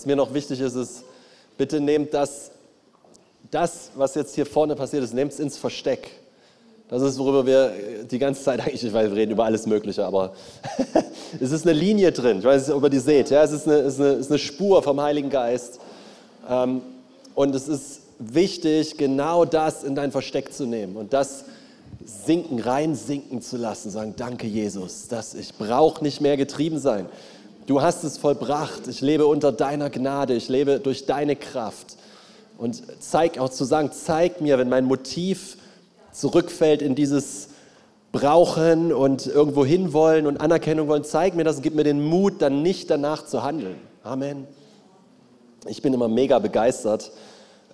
Was mir noch wichtig ist, ist, bitte nehmt das, das, was jetzt hier vorne passiert ist, nehmt es ins Versteck. Das ist, worüber wir die ganze Zeit eigentlich, ich weiß, wir reden über alles Mögliche, aber es ist eine Linie drin. Ich weiß nicht, ob ihr die seht. Ja, es ist eine, ist eine, ist eine Spur vom Heiligen Geist. Ähm, und es ist wichtig, genau das in dein Versteck zu nehmen und das sinken, reinsinken zu lassen. Sagen, danke Jesus, dass ich brauche nicht mehr getrieben sein. Du hast es vollbracht. Ich lebe unter deiner Gnade. Ich lebe durch deine Kraft. Und zeig auch zu sagen, zeig mir, wenn mein Motiv zurückfällt in dieses Brauchen und irgendwo hinwollen und Anerkennung wollen, zeig mir das und gib mir den Mut, dann nicht danach zu handeln. Amen. Ich bin immer mega begeistert,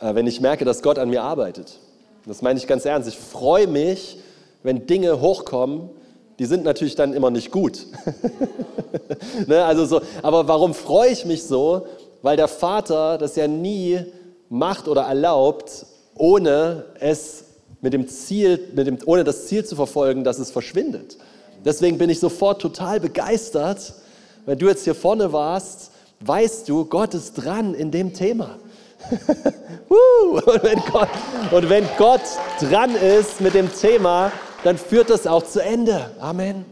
äh, wenn ich merke, dass Gott an mir arbeitet. Das meine ich ganz ernst. Ich freue mich, wenn Dinge hochkommen, die sind natürlich dann immer nicht gut. ne, also so, aber warum freue ich mich so? Weil der Vater das ja nie macht oder erlaubt, ohne es mit dem Ziel, mit dem, ohne das Ziel zu verfolgen, dass es verschwindet. Deswegen bin ich sofort total begeistert, wenn du jetzt hier vorne warst, weißt du, Gott ist dran in dem Thema. und, wenn Gott, und wenn Gott dran ist mit dem Thema, dann führt das auch zu Ende. Amen.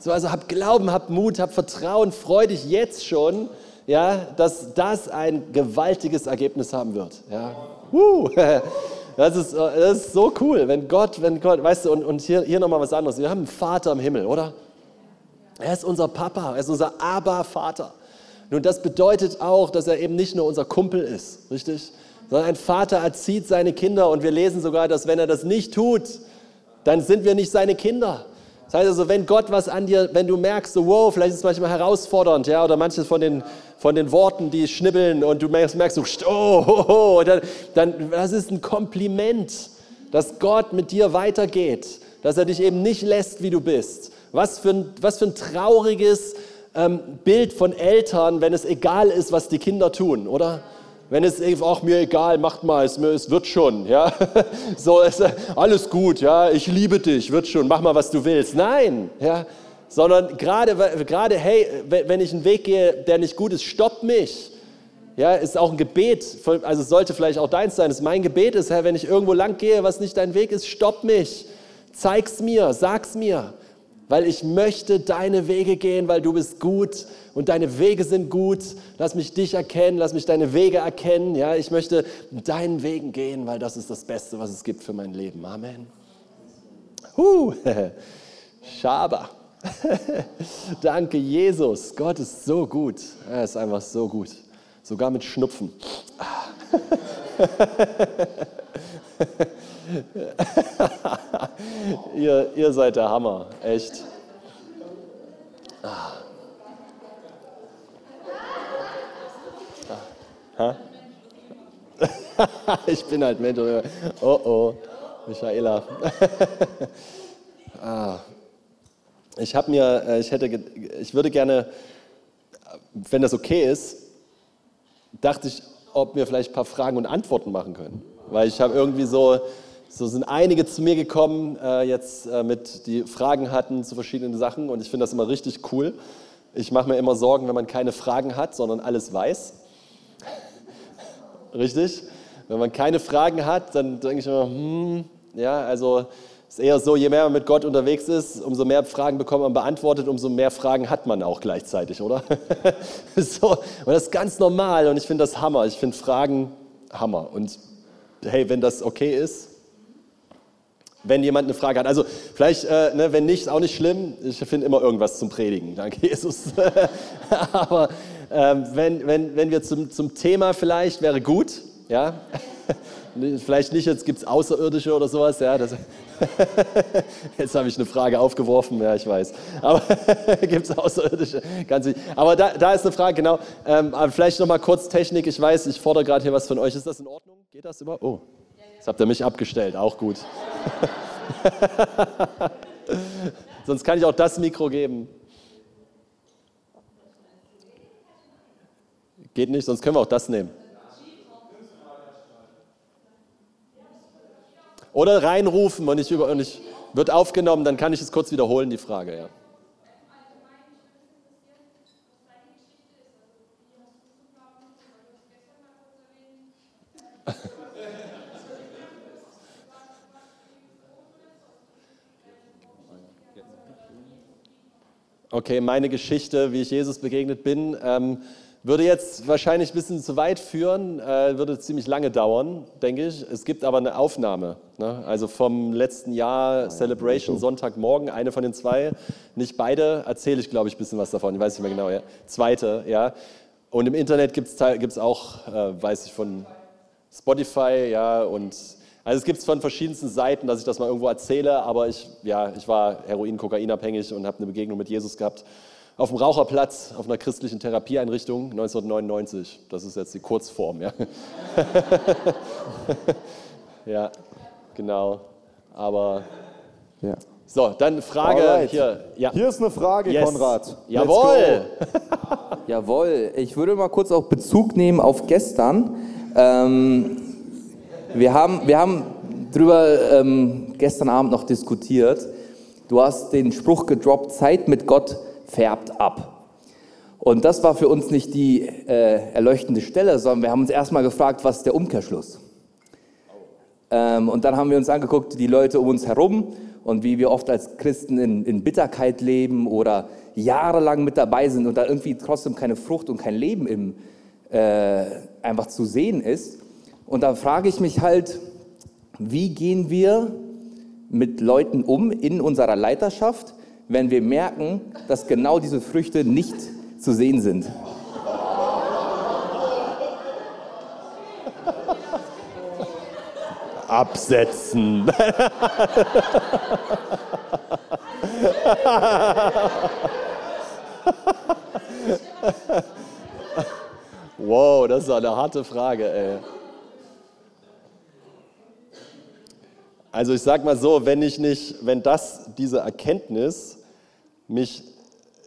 So, also hab Glauben, hab Mut, hab Vertrauen, freu dich jetzt schon, ja, dass das ein gewaltiges Ergebnis haben wird. Ja. Das ist, das ist so cool, wenn Gott, wenn Gott, weißt du, und, und hier, hier nochmal was anderes. Wir haben einen Vater im Himmel, oder? Er ist unser Papa, er ist unser Aber-Vater. Nun, das bedeutet auch, dass er eben nicht nur unser Kumpel ist, richtig? Sondern ein Vater erzieht seine Kinder und wir lesen sogar, dass wenn er das nicht tut, dann sind wir nicht seine Kinder. Das heißt also, wenn Gott was an dir, wenn du merkst, wow, vielleicht ist es manchmal herausfordernd, ja, oder manches von den, von den Worten, die schnibbeln und du merkst, merkst so, oh, oh, oh, dann, dann, das ist ein Kompliment, dass Gott mit dir weitergeht, dass er dich eben nicht lässt, wie du bist. Was für ein, was für ein trauriges ähm, Bild von Eltern, wenn es egal ist, was die Kinder tun, oder? Wenn es auch mir egal, macht mal, es, es wird schon, ja. So, es, alles gut, ja, ich liebe dich, wird schon, mach mal, was du willst. Nein, ja. Sondern gerade, gerade, hey, wenn ich einen Weg gehe, der nicht gut ist, stopp mich. Ja, ist auch ein Gebet, also sollte vielleicht auch deins sein. Das mein Gebet ist, Herr, wenn ich irgendwo lang gehe, was nicht dein Weg ist, stopp mich. Zeig's mir, sag's mir weil ich möchte deine Wege gehen, weil du bist gut und deine Wege sind gut. Lass mich dich erkennen, lass mich deine Wege erkennen. Ja, ich möchte deinen Wegen gehen, weil das ist das Beste, was es gibt für mein Leben. Amen. Huh. Schaba. Danke, Jesus. Gott ist so gut. Er ist einfach so gut. Sogar mit Schnupfen. ihr, ihr seid der Hammer, echt. Ah. Ah. ich bin halt Mensch. Oh oh, Michaela. ah. Ich habe mir, äh, ich hätte, ich würde gerne, wenn das okay ist, dachte ich, ob wir vielleicht ein paar Fragen und Antworten machen können. Weil ich habe irgendwie so, so sind einige zu mir gekommen, äh, jetzt äh, mit, die Fragen hatten zu verschiedenen Sachen und ich finde das immer richtig cool. Ich mache mir immer Sorgen, wenn man keine Fragen hat, sondern alles weiß. richtig? Wenn man keine Fragen hat, dann denke ich immer, hm, ja, also ist eher so, je mehr man mit Gott unterwegs ist, umso mehr Fragen bekommt man beantwortet, umso mehr Fragen hat man auch gleichzeitig, oder? so, und das ist ganz normal und ich finde das Hammer. Ich finde Fragen Hammer. Und hey, wenn das okay ist, wenn jemand eine Frage hat. Also vielleicht, äh, ne, wenn nicht, ist auch nicht schlimm. Ich finde immer irgendwas zum Predigen. Danke, Jesus. Aber ähm, wenn, wenn, wenn wir zum, zum Thema vielleicht, wäre gut. Ja? vielleicht nicht, jetzt gibt es Außerirdische oder sowas. Ja? Das, jetzt habe ich eine Frage aufgeworfen, ja, ich weiß. Aber gibt es Außerirdische? Ganz Aber da, da ist eine Frage, genau. Ähm, vielleicht noch mal kurz Technik. Ich weiß, ich fordere gerade hier was von euch. Ist das in Ordnung? Geht das immer? Oh, jetzt habt ihr mich abgestellt. Auch gut. Sonst kann ich auch das Mikro geben. Geht nicht, sonst können wir auch das nehmen. Oder reinrufen und ich, über, und ich wird aufgenommen, dann kann ich es kurz wiederholen, die Frage, ja. Okay, meine Geschichte, wie ich Jesus begegnet bin, ähm, würde jetzt wahrscheinlich ein bisschen zu weit führen, äh, würde ziemlich lange dauern, denke ich. Es gibt aber eine Aufnahme, ne? also vom letzten Jahr Celebration Sonntagmorgen, eine von den zwei, nicht beide, erzähle ich glaube ich ein bisschen was davon, ich weiß nicht mehr genau, ja. zweite, ja. Und im Internet gibt es auch, äh, weiß ich, von Spotify, ja, und also es gibt es von verschiedensten Seiten, dass ich das mal irgendwo erzähle, aber ich, ja, ich war Heroin, Kokain abhängig und habe eine Begegnung mit Jesus gehabt. Auf dem Raucherplatz, auf einer christlichen Therapieeinrichtung 1999. Das ist jetzt die Kurzform, ja. ja, genau. Aber ja. So, dann Frage Alright. hier. Ja. Hier ist eine Frage, yes. Konrad. Jawohl. Jawohl. Ich würde mal kurz auch Bezug nehmen auf gestern. Ähm, wir haben, wir haben drüber ähm, gestern Abend noch diskutiert. Du hast den Spruch gedroppt, Zeit mit Gott färbt ab. Und das war für uns nicht die äh, erleuchtende Stelle, sondern wir haben uns erstmal gefragt, was ist der Umkehrschluss? Ähm, und dann haben wir uns angeguckt, die Leute um uns herum und wie wir oft als Christen in, in Bitterkeit leben oder jahrelang mit dabei sind und da irgendwie trotzdem keine Frucht und kein Leben im, äh, einfach zu sehen ist. Und da frage ich mich halt, wie gehen wir mit Leuten um in unserer Leiterschaft, wenn wir merken, dass genau diese Früchte nicht zu sehen sind? Absetzen. wow, das ist eine harte Frage, ey. Also ich sage mal so, wenn ich nicht, wenn das, diese Erkenntnis mich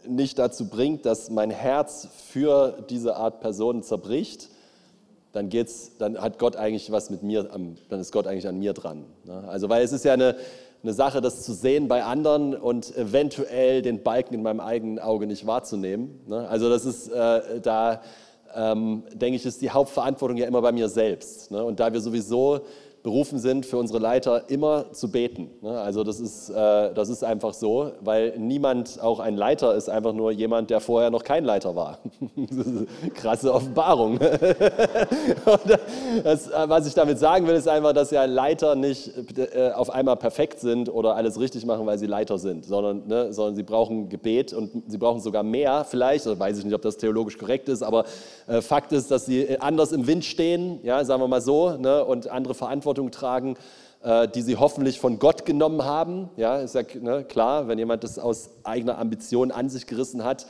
nicht dazu bringt, dass mein Herz für diese Art Person zerbricht, dann geht's, dann hat Gott eigentlich was mit mir, dann ist Gott eigentlich an mir dran. Ne? Also weil es ist ja eine, eine Sache, das zu sehen bei anderen und eventuell den Balken in meinem eigenen Auge nicht wahrzunehmen. Ne? Also das ist äh, da, ähm, denke ich, ist die Hauptverantwortung ja immer bei mir selbst. Ne? Und da wir sowieso berufen sind, für unsere Leiter immer zu beten. Ne? Also das ist, äh, das ist einfach so, weil niemand, auch ein Leiter ist einfach nur jemand, der vorher noch kein Leiter war. Krasse Offenbarung. das, äh, was ich damit sagen will, ist einfach, dass ja Leiter nicht äh, auf einmal perfekt sind oder alles richtig machen, weil sie Leiter sind, sondern, ne, sondern sie brauchen Gebet und sie brauchen sogar mehr vielleicht, oder weiß ich nicht, ob das theologisch korrekt ist, aber Fakt ist, dass sie anders im Wind stehen, ja, sagen wir mal so, ne, und andere Verantwortung Verantwortung tragen, äh, die sie hoffentlich von Gott genommen haben. Ja, ist ja ne, klar, wenn jemand das aus eigener Ambition an sich gerissen hat,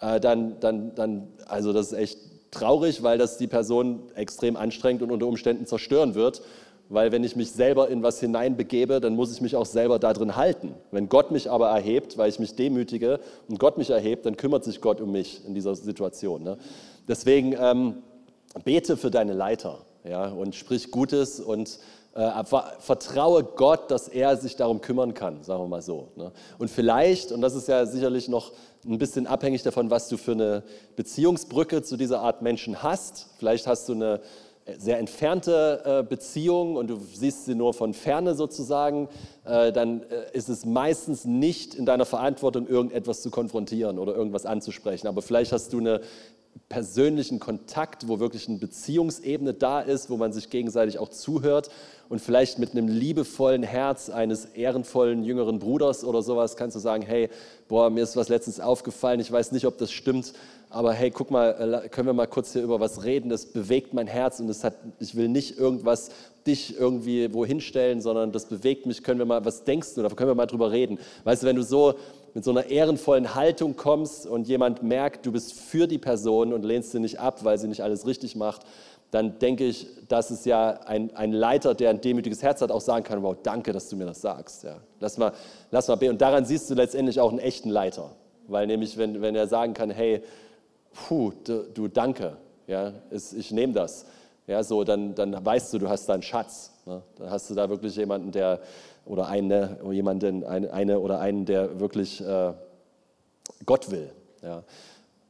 äh, dann, dann, dann, also das ist echt traurig, weil das die Person extrem anstrengt und unter Umständen zerstören wird. Weil wenn ich mich selber in was hineinbegebe, dann muss ich mich auch selber darin halten. Wenn Gott mich aber erhebt, weil ich mich demütige und Gott mich erhebt, dann kümmert sich Gott um mich in dieser Situation. Ne? Deswegen ähm, bete für deine Leiter ja, und sprich Gutes und äh, vertraue Gott, dass er sich darum kümmern kann, sagen wir mal so. Ne? Und vielleicht, und das ist ja sicherlich noch ein bisschen abhängig davon, was du für eine Beziehungsbrücke zu dieser Art Menschen hast. Vielleicht hast du eine sehr entfernte äh, Beziehung und du siehst sie nur von ferne sozusagen, äh, dann äh, ist es meistens nicht in deiner Verantwortung, irgendetwas zu konfrontieren oder irgendwas anzusprechen. Aber vielleicht hast du eine persönlichen Kontakt, wo wirklich eine Beziehungsebene da ist, wo man sich gegenseitig auch zuhört und vielleicht mit einem liebevollen Herz eines ehrenvollen jüngeren Bruders oder sowas kannst du sagen, hey, boah, mir ist was letztens aufgefallen, ich weiß nicht, ob das stimmt, aber hey, guck mal, äh, können wir mal kurz hier über was reden, das bewegt mein Herz und das hat, ich will nicht irgendwas dich irgendwie wohin stellen, sondern das bewegt mich, können wir mal, was denkst du, da können wir mal drüber reden. Weißt du, wenn du so mit so einer ehrenvollen Haltung kommst und jemand merkt, du bist für die Person und lehnst sie nicht ab, weil sie nicht alles richtig macht, dann denke ich, dass es ja ein, ein Leiter, der ein demütiges Herz hat, auch sagen kann, wow, danke, dass du mir das sagst. Ja. Lass, mal, lass mal. Und daran siehst du letztendlich auch einen echten Leiter. Weil nämlich, wenn, wenn er sagen kann, hey, puh, du, du danke, ja, ich nehme das, ja, so, dann, dann weißt du, du hast da einen Schatz. Ne? Dann hast du da wirklich jemanden, der, oder eine, jemanden, eine, eine oder einen, der wirklich äh, Gott will. Ja.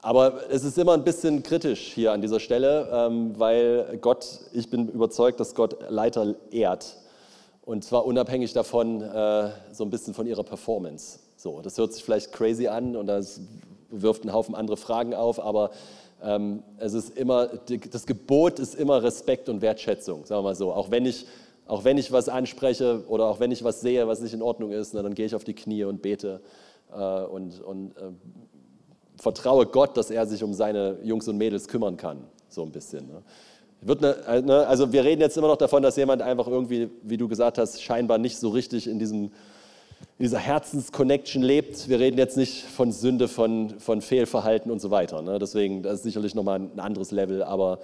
Aber es ist immer ein bisschen kritisch hier an dieser Stelle, ähm, weil Gott, ich bin überzeugt, dass Gott Leiter ehrt. Und zwar unabhängig davon, äh, so ein bisschen von ihrer Performance. So, das hört sich vielleicht crazy an und das wirft einen Haufen andere Fragen auf, aber ähm, es ist immer, das Gebot ist immer Respekt und Wertschätzung, sagen wir mal so. Auch wenn ich, auch wenn ich was anspreche oder auch wenn ich was sehe, was nicht in Ordnung ist, na, dann gehe ich auf die Knie und bete äh, und, und äh, vertraue Gott, dass er sich um seine Jungs und Mädels kümmern kann, so ein bisschen. Ne? Eine, äh, ne, also wir reden jetzt immer noch davon, dass jemand einfach irgendwie, wie du gesagt hast, scheinbar nicht so richtig in, diesem, in dieser Herzensconnection lebt. Wir reden jetzt nicht von Sünde, von, von Fehlverhalten und so weiter. Ne? Deswegen, das ist sicherlich nochmal ein anderes Level, aber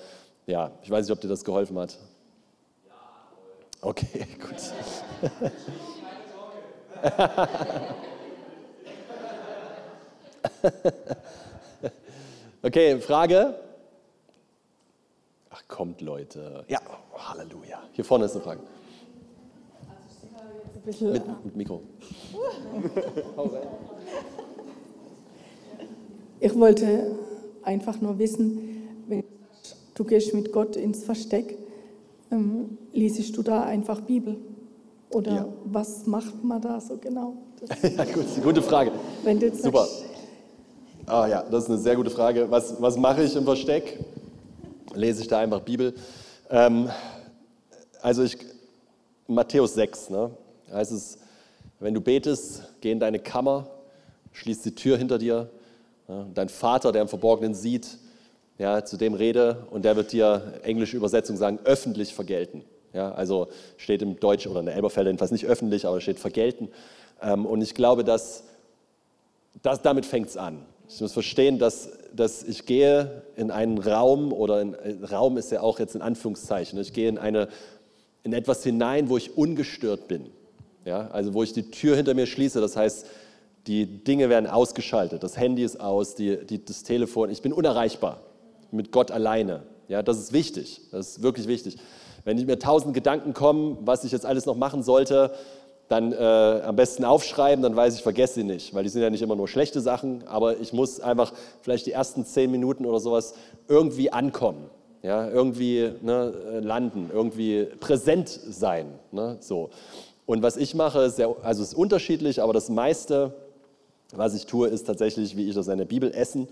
ja, ich weiß nicht, ob dir das geholfen hat. Okay, gut. okay, Frage? Ach, kommt, Leute. Ja, oh, Halleluja. Hier vorne ist eine Frage. Mit, mit Mikro. Ich wollte einfach nur wissen, wenn du gehst mit Gott ins Versteck, ähm, liest du da einfach Bibel? Oder ja. was macht man da so genau? ja, gut, gute Frage. Wenn du jetzt Super. Ah ja, das ist eine sehr gute Frage. Was, was mache ich im Versteck? Lese ich da einfach Bibel? Ähm, also ich, Matthäus 6, ne, heißt es, wenn du betest, geh in deine Kammer, schließ die Tür hinter dir. Ja, dein Vater, der im Verborgenen sieht, ja, zu dem rede und der wird dir, englische Übersetzung sagen, öffentlich vergelten. Ja, also steht im Deutsch oder in der Elberfelder jedenfalls nicht öffentlich, aber steht vergelten. Ähm, und ich glaube, dass, dass damit fängt es an. Ich muss verstehen, dass, dass ich gehe in einen Raum, oder in, Raum ist ja auch jetzt in Anführungszeichen, ich gehe in, eine, in etwas hinein, wo ich ungestört bin. Ja, also wo ich die Tür hinter mir schließe, das heißt, die Dinge werden ausgeschaltet, das Handy ist aus, die, die, das Telefon, ich bin unerreichbar mit Gott alleine. Ja, das ist wichtig, das ist wirklich wichtig. Wenn mir tausend Gedanken kommen, was ich jetzt alles noch machen sollte, dann äh, am besten aufschreiben, dann weiß ich, vergesse sie nicht, weil die sind ja nicht immer nur schlechte Sachen, aber ich muss einfach vielleicht die ersten zehn Minuten oder sowas irgendwie ankommen, ja, irgendwie ne, äh, landen, irgendwie präsent sein, ne, so. Und was ich mache, ist sehr, also ist unterschiedlich, aber das meiste, was ich tue, ist tatsächlich, wie ich das in der Bibel essen.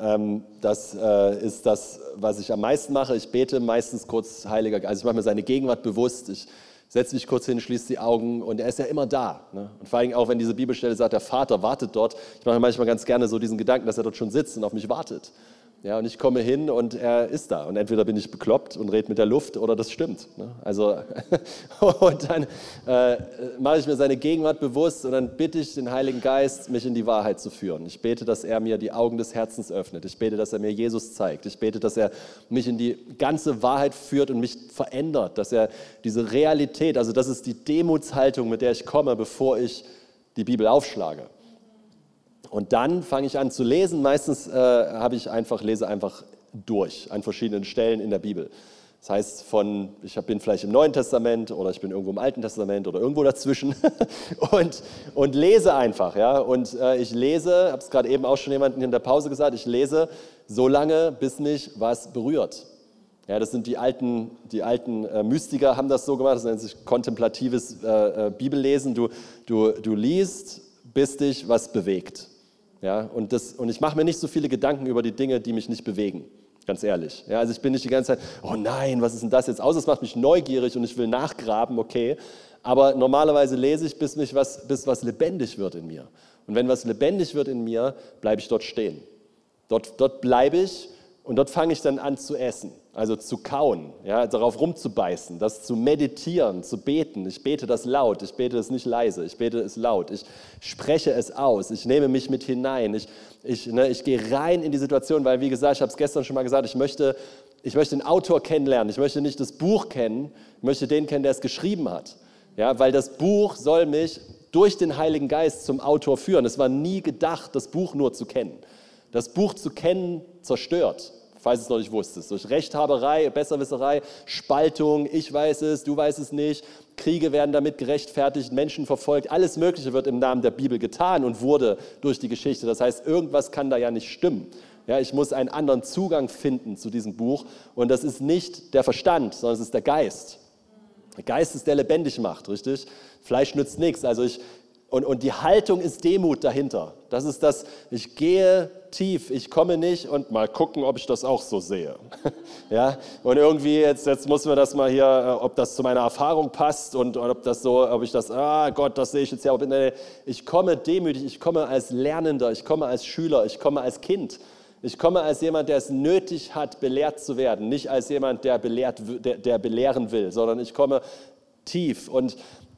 Ähm, das äh, ist das, was ich am meisten mache. Ich bete meistens kurz Heiliger, also ich mache mir seine Gegenwart bewusst. Ich setzt dich kurz hin, schließt die Augen und er ist ja immer da. Ne? Und vor allem auch, wenn diese Bibelstelle sagt, der Vater wartet dort. Ich mache manchmal ganz gerne so diesen Gedanken, dass er dort schon sitzt und auf mich wartet. Ja, und ich komme hin und er ist da. Und entweder bin ich bekloppt und rede mit der Luft oder das stimmt. Ne? Also, und dann äh, mache ich mir seine Gegenwart bewusst und dann bitte ich den Heiligen Geist, mich in die Wahrheit zu führen. Ich bete, dass er mir die Augen des Herzens öffnet. Ich bete, dass er mir Jesus zeigt. Ich bete, dass er mich in die ganze Wahrheit führt und mich verändert. Dass er diese Realität, also das ist die Demutshaltung, mit der ich komme, bevor ich die Bibel aufschlage. Und dann fange ich an zu lesen. Meistens äh, habe ich einfach, lese einfach durch an verschiedenen Stellen in der Bibel. Das heißt, von, ich bin vielleicht im Neuen Testament oder ich bin irgendwo im Alten Testament oder irgendwo dazwischen und, und lese einfach. Ja? Und äh, ich lese, habe es gerade eben auch schon jemandem in der Pause gesagt, ich lese so lange, bis mich was berührt. Ja, das sind die alten, die alten äh, Mystiker haben das so gemacht, das nennt sich kontemplatives äh, äh Bibellesen. Du, du, du liest, bis dich was bewegt. Ja, und, das, und ich mache mir nicht so viele Gedanken über die Dinge, die mich nicht bewegen. Ganz ehrlich. Ja, also ich bin nicht die ganze Zeit, oh nein, was ist denn das jetzt? Außer es macht mich neugierig und ich will nachgraben, okay. Aber normalerweise lese ich, bis, mich was, bis was lebendig wird in mir. Und wenn was lebendig wird in mir, bleibe ich dort stehen. Dort, dort bleibe ich und dort fange ich dann an zu essen, also zu kauen, ja, darauf rumzubeißen, das zu meditieren, zu beten. Ich bete das laut, ich bete es nicht leise, ich bete es laut, ich spreche es aus, ich nehme mich mit hinein, ich, ich, ne, ich gehe rein in die Situation, weil wie gesagt, ich habe es gestern schon mal gesagt, ich möchte, ich möchte den Autor kennenlernen, ich möchte nicht das Buch kennen, ich möchte den kennen, der es geschrieben hat. Ja, weil das Buch soll mich durch den Heiligen Geist zum Autor führen. Es war nie gedacht, das Buch nur zu kennen. Das Buch zu kennen zerstört falls es noch nicht wusstest. Durch Rechthaberei, Besserwisserei, Spaltung, ich weiß es, du weißt es nicht, Kriege werden damit gerechtfertigt, Menschen verfolgt, alles Mögliche wird im Namen der Bibel getan und wurde durch die Geschichte. Das heißt, irgendwas kann da ja nicht stimmen. Ja, ich muss einen anderen Zugang finden zu diesem Buch und das ist nicht der Verstand, sondern es ist der Geist. Der Geist ist der lebendig macht, richtig? Fleisch nützt nichts. Also ich und, und die Haltung ist Demut dahinter. Das ist das, ich gehe tief, ich komme nicht und mal gucken, ob ich das auch so sehe. ja? Und irgendwie, jetzt, jetzt muss man das mal hier, äh, ob das zu meiner Erfahrung passt und, und ob das so, ob ich das, ah Gott, das sehe ich jetzt ja. Ich komme demütig, ich komme als Lernender, ich komme als Schüler, ich komme als Kind. Ich komme als jemand, der es nötig hat, belehrt zu werden, nicht als jemand, der, belehrt, der, der belehren will, sondern ich komme tief. Und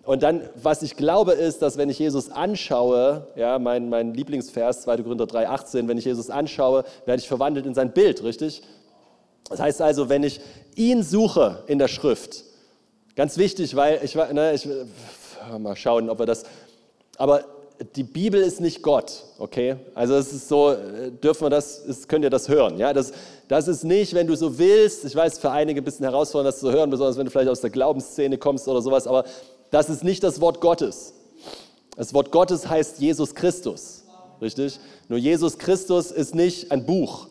und dann, was ich glaube, ist, dass wenn ich Jesus anschaue, ja, mein, mein Lieblingsvers, 2. Korinther 3, 18, wenn ich Jesus anschaue, werde ich verwandelt in sein Bild, richtig? Das heißt also, wenn ich ihn suche in der Schrift, ganz wichtig, weil ich, ne, ich mal schauen, ob wir das, aber die Bibel ist nicht Gott, okay? Also es ist so, dürfen wir das, ist, könnt ihr das hören, ja? Das, das ist nicht, wenn du so willst, ich weiß, für einige ein bisschen herausfordernd, das zu hören, besonders wenn du vielleicht aus der Glaubensszene kommst oder sowas, aber das ist nicht das Wort Gottes. Das Wort Gottes heißt Jesus Christus. Richtig? Nur Jesus Christus ist nicht ein Buch.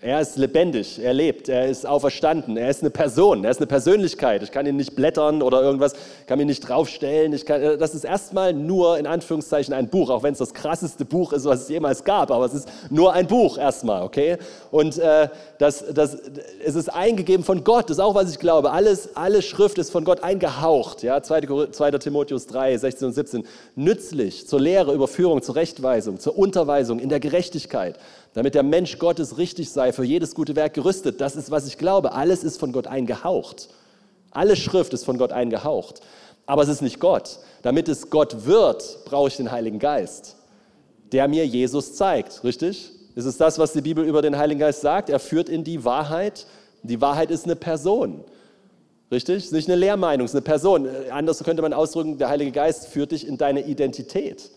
Er ist lebendig, er lebt, er ist auferstanden, er ist eine Person, er ist eine Persönlichkeit. Ich kann ihn nicht blättern oder irgendwas, kann ihn nicht draufstellen. Kann, das ist erstmal nur in Anführungszeichen ein Buch, auch wenn es das krasseste Buch ist, was es jemals gab, aber es ist nur ein Buch erstmal, okay? Und äh, das, das, es ist eingegeben von Gott, das ist auch, was ich glaube. Alles, alle Schrift ist von Gott eingehaucht, ja? 2. 2. Timotheus 3, 16 und 17. Nützlich zur Lehre, Überführung, zur Rechtweisung, zur Unterweisung in der Gerechtigkeit damit der Mensch Gottes richtig sei, für jedes gute Werk gerüstet. Das ist, was ich glaube. Alles ist von Gott eingehaucht. Alle Schrift ist von Gott eingehaucht. Aber es ist nicht Gott. Damit es Gott wird, brauche ich den Heiligen Geist, der mir Jesus zeigt. Richtig? Ist es das, was die Bibel über den Heiligen Geist sagt? Er führt in die Wahrheit. Die Wahrheit ist eine Person. Richtig? Es ist nicht eine Lehrmeinung, es ist eine Person. Anders könnte man ausdrücken, der Heilige Geist führt dich in deine Identität.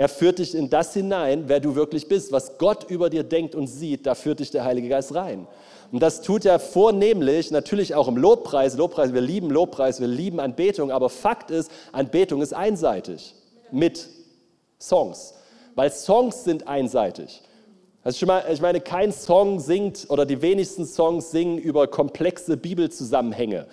Er führt dich in das hinein, wer du wirklich bist. Was Gott über dir denkt und sieht, da führt dich der Heilige Geist rein. Und das tut er vornehmlich, natürlich auch im Lobpreis. Lobpreis, wir lieben Lobpreis, wir lieben Anbetung, aber Fakt ist, Anbetung ist einseitig mit Songs, weil Songs sind einseitig. Also ich meine, kein Song singt oder die wenigsten Songs singen über komplexe Bibelzusammenhänge.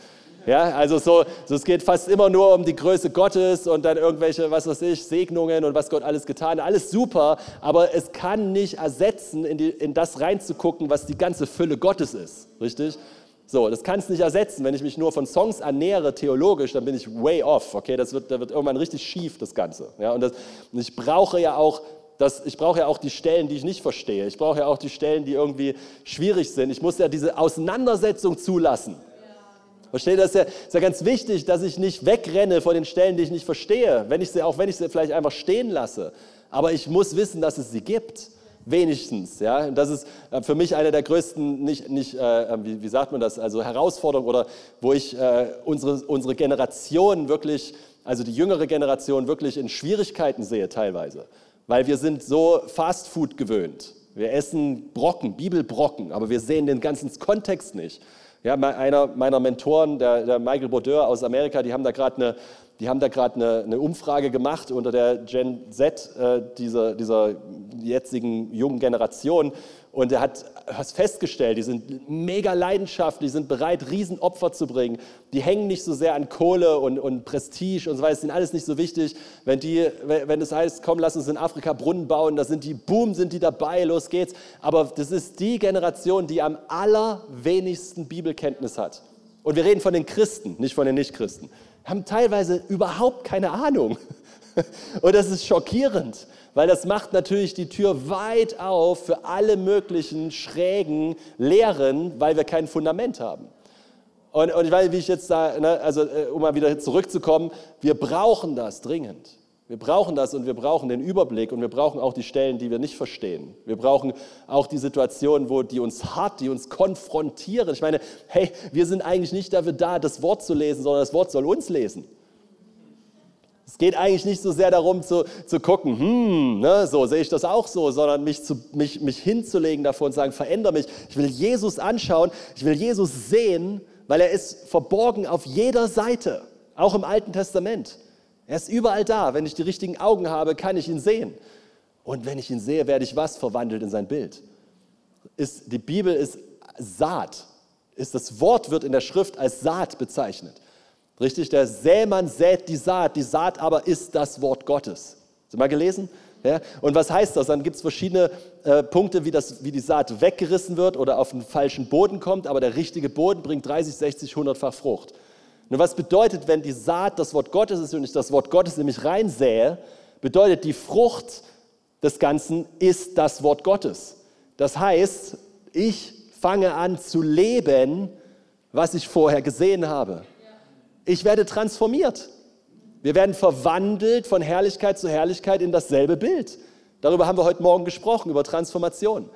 Ja, also so, so, es geht fast immer nur um die Größe Gottes und dann irgendwelche, was weiß ich, Segnungen und was Gott alles getan hat. Alles super, aber es kann nicht ersetzen, in, die, in das reinzugucken, was die ganze Fülle Gottes ist. Richtig? So, das kann es nicht ersetzen. Wenn ich mich nur von Songs ernähre, theologisch, dann bin ich way off. Okay, das wird, da wird irgendwann richtig schief, das Ganze. Ja, und, das, und ich brauche ja auch das, ich brauche ja auch die Stellen, die ich nicht verstehe. Ich brauche ja auch die Stellen, die irgendwie schwierig sind. Ich muss ja diese Auseinandersetzung zulassen. Versteht das? Ist ja, ist ja ganz wichtig, dass ich nicht wegrenne vor den Stellen, die ich nicht verstehe, wenn ich sie, auch wenn ich sie vielleicht einfach stehen lasse. Aber ich muss wissen, dass es sie gibt. Wenigstens. Ja? Und das ist äh, für mich eine der größten, nicht, nicht äh, äh, wie, wie, sagt man das, also Herausforderungen oder wo ich äh, unsere, unsere Generation wirklich, also die jüngere Generation wirklich in Schwierigkeiten sehe teilweise. Weil wir sind so Fast Food gewöhnt. Wir essen Brocken, Bibelbrocken, aber wir sehen den ganzen Kontext nicht. Ja, einer meiner Mentoren, der, der Michael Baudeur aus Amerika, die haben da gerade eine, die haben da gerade eine, eine, Umfrage gemacht unter der Gen Z, äh, dieser, dieser jetzigen jungen Generation. Und er hat was festgestellt, die sind mega leidenschaftlich, die sind bereit, Riesenopfer zu bringen. Die hängen nicht so sehr an Kohle und, und Prestige und so weiter, das sind alles nicht so wichtig. Wenn, die, wenn es heißt, komm, lass uns in Afrika Brunnen bauen, da sind die, boom, sind die dabei, los geht's. Aber das ist die Generation, die am allerwenigsten Bibelkenntnis hat. Und wir reden von den Christen, nicht von den Nichtchristen. Haben teilweise überhaupt keine Ahnung. Und das ist schockierend weil das macht natürlich die Tür weit auf für alle möglichen schrägen Lehren, weil wir kein Fundament haben. Und, und ich weiß, wie ich jetzt da, ne, also äh, um mal wieder zurückzukommen, wir brauchen das dringend. Wir brauchen das und wir brauchen den Überblick und wir brauchen auch die Stellen, die wir nicht verstehen. Wir brauchen auch die Situationen, wo die uns hart, die uns konfrontieren. Ich meine, hey, wir sind eigentlich nicht dafür da, das Wort zu lesen, sondern das Wort soll uns lesen. Es geht eigentlich nicht so sehr darum zu, zu gucken, hm, ne, so sehe ich das auch so, sondern mich, zu, mich, mich hinzulegen davor und sagen, verändere mich. Ich will Jesus anschauen, ich will Jesus sehen, weil er ist verborgen auf jeder Seite, auch im Alten Testament. Er ist überall da. Wenn ich die richtigen Augen habe, kann ich ihn sehen. Und wenn ich ihn sehe, werde ich was verwandelt in sein Bild. Ist, die Bibel ist Saat. Ist das Wort wird in der Schrift als Saat bezeichnet. Richtig? Der Sämann sät die Saat, die Saat aber ist das Wort Gottes. Du mal gelesen? Ja? Und was heißt das? Dann gibt es verschiedene äh, Punkte, wie, das, wie die Saat weggerissen wird oder auf den falschen Boden kommt, aber der richtige Boden bringt 30, 60, 100-fach Frucht. Nun, was bedeutet, wenn die Saat das Wort Gottes ist und ich das Wort Gottes nämlich reinsähe, bedeutet die Frucht des Ganzen ist das Wort Gottes. Das heißt, ich fange an zu leben, was ich vorher gesehen habe. Ich werde transformiert. Wir werden verwandelt von Herrlichkeit zu Herrlichkeit in dasselbe Bild. Darüber haben wir heute Morgen gesprochen, über Transformation.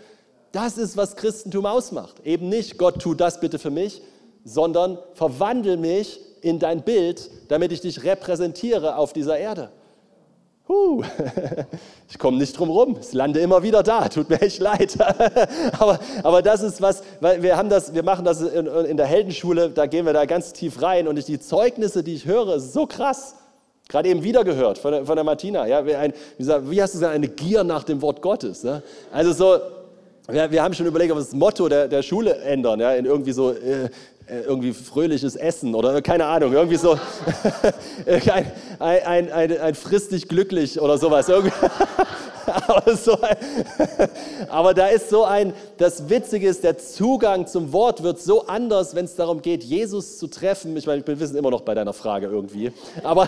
Das ist, was Christentum ausmacht. Eben nicht, Gott, tu das bitte für mich, sondern verwandel mich in dein Bild, damit ich dich repräsentiere auf dieser Erde. Huh, ich komme nicht drum rum. Ich lande immer wieder da. Tut mir echt leid. aber, aber das ist was, weil wir, haben das, wir machen das in, in der Heldenschule, da gehen wir da ganz tief rein und ich, die Zeugnisse, die ich höre, ist so krass. Gerade eben wieder gehört von der, von der Martina. Ja, ein, wie hast du gesagt, eine Gier nach dem Wort Gottes. Ne? Also so, wir, wir, haben schon überlegt, ob wir das Motto der, der Schule ändern, ja, in irgendwie so äh, irgendwie fröhliches Essen oder keine Ahnung, irgendwie so ein, ein, ein, ein frisst dich glücklich oder sowas. aber, so aber da ist so ein, das Witzige ist, der Zugang zum Wort wird so anders, wenn es darum geht, Jesus zu treffen. Ich meine, wir wissen immer noch bei deiner Frage irgendwie. Aber,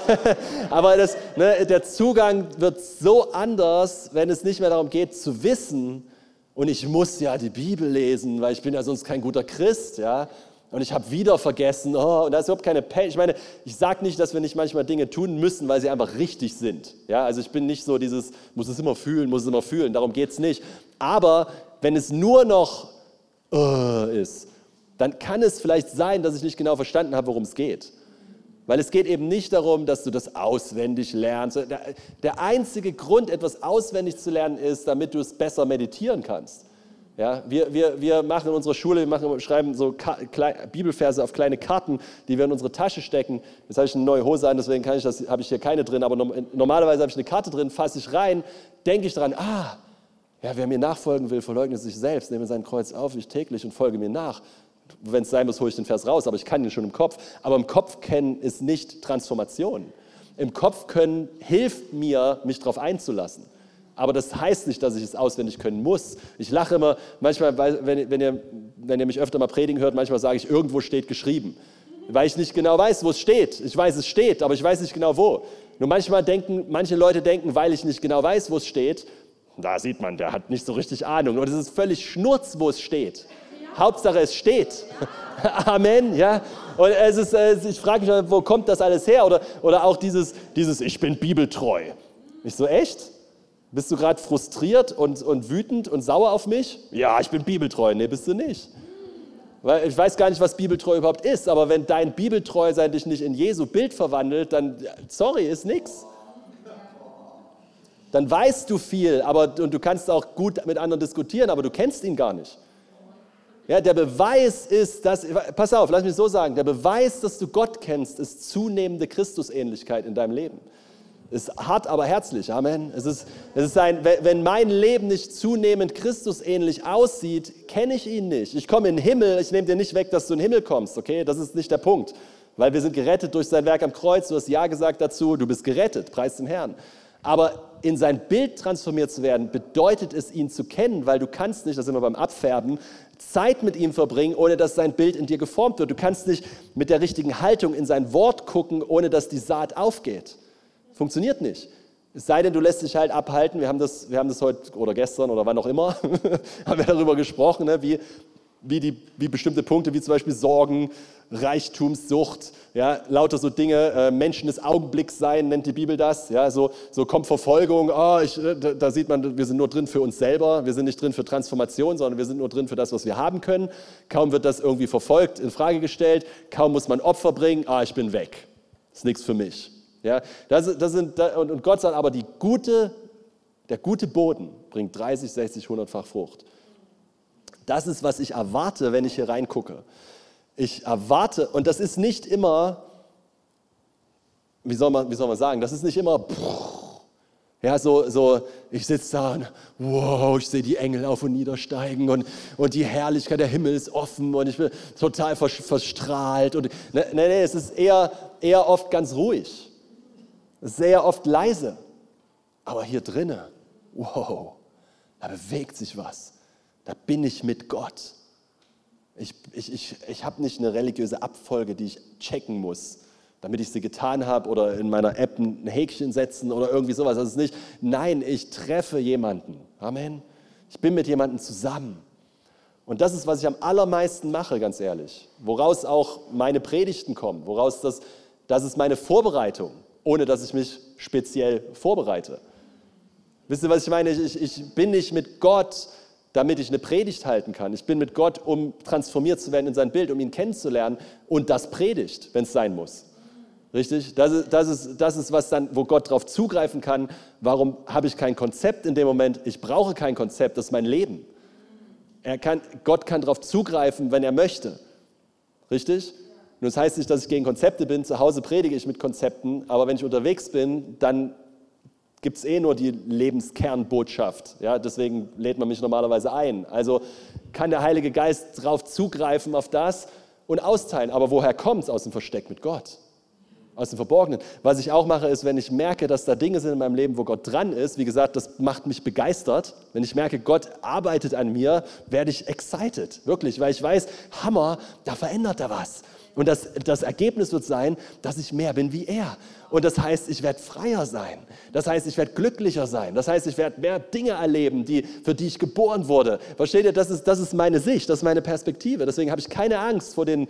aber das, ne, der Zugang wird so anders, wenn es nicht mehr darum geht, zu wissen, und ich muss ja die Bibel lesen, weil ich bin ja sonst kein guter Christ, ja, und ich habe wieder vergessen. Oh, und da ist überhaupt keine Pay. Ich meine, ich sage nicht, dass wir nicht manchmal Dinge tun müssen, weil sie einfach richtig sind. Ja, also ich bin nicht so dieses, muss es immer fühlen, muss es immer fühlen. Darum geht es nicht. Aber wenn es nur noch uh, ist, dann kann es vielleicht sein, dass ich nicht genau verstanden habe, worum es geht. Weil es geht eben nicht darum, dass du das auswendig lernst. Der, der einzige Grund, etwas auswendig zu lernen, ist, damit du es besser meditieren kannst. Ja, wir, wir, wir machen in unserer Schule, wir machen, schreiben so Bibelverse auf kleine Karten, die wir in unsere Tasche stecken. Jetzt habe ich eine neue Hose an, deswegen kann ich das, habe ich hier keine drin, aber normalerweise habe ich eine Karte drin, fasse ich rein, denke ich daran, ah, ja, wer mir nachfolgen will, verleugnet sich selbst, nehme sein Kreuz auf, ich täglich und folge mir nach. Wenn es sein muss, hole ich den Vers raus, aber ich kann ihn schon im Kopf. Aber im Kopf kennen ist nicht Transformation. Im Kopf können hilft mir, mich darauf einzulassen. Aber das heißt nicht, dass ich es auswendig können muss. Ich lache immer, manchmal, wenn, wenn, ihr, wenn ihr mich öfter mal predigen hört, manchmal sage ich, irgendwo steht geschrieben. Weil ich nicht genau weiß, wo es steht. Ich weiß, es steht, aber ich weiß nicht genau wo. Nur manchmal denken, manche Leute denken, weil ich nicht genau weiß, wo es steht, da sieht man, der hat nicht so richtig Ahnung. Und es ist völlig Schnurz, wo es steht. Hauptsache, es steht. Amen, ja. Und es ist, ich frage mich, wo kommt das alles her? Oder, oder auch dieses, dieses, ich bin bibeltreu. Ich so, echt? Bist du gerade frustriert und, und wütend und sauer auf mich? Ja, ich bin bibeltreu. Nee, bist du nicht. Weil ich weiß gar nicht, was bibeltreu überhaupt ist, aber wenn dein Bibeltreusein dich nicht in Jesu Bild verwandelt, dann, sorry, ist nichts. Dann weißt du viel, aber und du kannst auch gut mit anderen diskutieren, aber du kennst ihn gar nicht. Ja, der Beweis ist, dass, pass auf, lass mich so sagen, der Beweis, dass du Gott kennst, ist zunehmende Christusähnlichkeit in deinem Leben ist hart, aber herzlich. Amen. Es ist, es ist ein, wenn mein Leben nicht zunehmend Christusähnlich aussieht, kenne ich ihn nicht. Ich komme in den Himmel, ich nehme dir nicht weg, dass du in den Himmel kommst, okay? Das ist nicht der Punkt. Weil wir sind gerettet durch sein Werk am Kreuz, du hast Ja gesagt dazu, du bist gerettet, preis dem Herrn. Aber in sein Bild transformiert zu werden, bedeutet es, ihn zu kennen, weil du kannst nicht, das sind wir beim Abfärben, Zeit mit ihm verbringen, ohne dass sein Bild in dir geformt wird. Du kannst nicht mit der richtigen Haltung in sein Wort gucken, ohne dass die Saat aufgeht. Funktioniert nicht. Es sei denn, du lässt dich halt abhalten. Wir haben das, wir haben das heute oder gestern oder wann auch immer, haben wir darüber gesprochen, ne, wie, wie, die, wie bestimmte Punkte, wie zum Beispiel Sorgen, Reichtumssucht, ja, lauter so Dinge, äh, Menschen des Augenblicks sein, nennt die Bibel das. Ja, so, so kommt Verfolgung, oh, ich, äh, da, da, sieht man, wir sind nur drin für uns selber, wir sind nicht drin für Transformation, sondern wir sind nur drin für das, was wir haben können. Kaum wird das irgendwie verfolgt, in Frage gestellt, kaum muss man Opfer bringen, ah, ich bin weg. Ist nichts für mich. Ja, das, das sind, und Gott sagt aber, die gute, der gute Boden bringt 30, 60, 100-fach Frucht. Das ist, was ich erwarte, wenn ich hier reingucke. Ich erwarte, und das ist nicht immer, wie soll man, wie soll man sagen, das ist nicht immer, ja, so, so ich sitze da und wow, ich sehe die Engel auf und niedersteigen und, und die Herrlichkeit der Himmel ist offen und ich bin total verstrahlt. Und, nee, nee, es ist eher, eher oft ganz ruhig, sehr oft leise. Aber hier drinnen, wow, da bewegt sich was. Da bin ich mit Gott. Ich, ich, ich, ich habe nicht eine religiöse Abfolge, die ich checken muss, damit ich sie getan habe oder in meiner App ein Häkchen setzen oder irgendwie sowas. Das ist nicht. Nein, ich treffe jemanden. Amen. Ich bin mit jemandem zusammen. Und das ist, was ich am allermeisten mache, ganz ehrlich. Woraus auch meine Predigten kommen, woraus das, das ist meine Vorbereitung, ohne dass ich mich speziell vorbereite. Wisst ihr, was ich meine? Ich, ich bin nicht mit Gott, damit ich eine Predigt halten kann. Ich bin mit Gott, um transformiert zu werden in sein Bild, um ihn kennenzulernen und das predigt, wenn es sein muss. Richtig? Das ist, das, ist, das ist was dann, wo Gott darauf zugreifen kann. Warum habe ich kein Konzept in dem Moment? Ich brauche kein Konzept, das ist mein Leben. Er kann, Gott kann darauf zugreifen, wenn er möchte. Richtig? Nur das heißt nicht, dass ich gegen Konzepte bin. Zu Hause predige ich mit Konzepten, aber wenn ich unterwegs bin, dann gibt es eh nur die Lebenskernbotschaft. Ja, deswegen lädt man mich normalerweise ein. Also kann der Heilige Geist darauf zugreifen, auf das und austeilen. Aber woher kommt es? Aus dem Versteck mit Gott aus dem Verborgenen. Was ich auch mache, ist, wenn ich merke, dass da Dinge sind in meinem Leben, wo Gott dran ist, wie gesagt, das macht mich begeistert. Wenn ich merke, Gott arbeitet an mir, werde ich excited, wirklich, weil ich weiß, Hammer, da verändert er was. Und das, das Ergebnis wird sein, dass ich mehr bin wie er. Und das heißt, ich werde freier sein. Das heißt, ich werde glücklicher sein. Das heißt, ich werde mehr Dinge erleben, die, für die ich geboren wurde. Versteht ihr, das ist, das ist meine Sicht, das ist meine Perspektive. Deswegen habe ich keine Angst vor den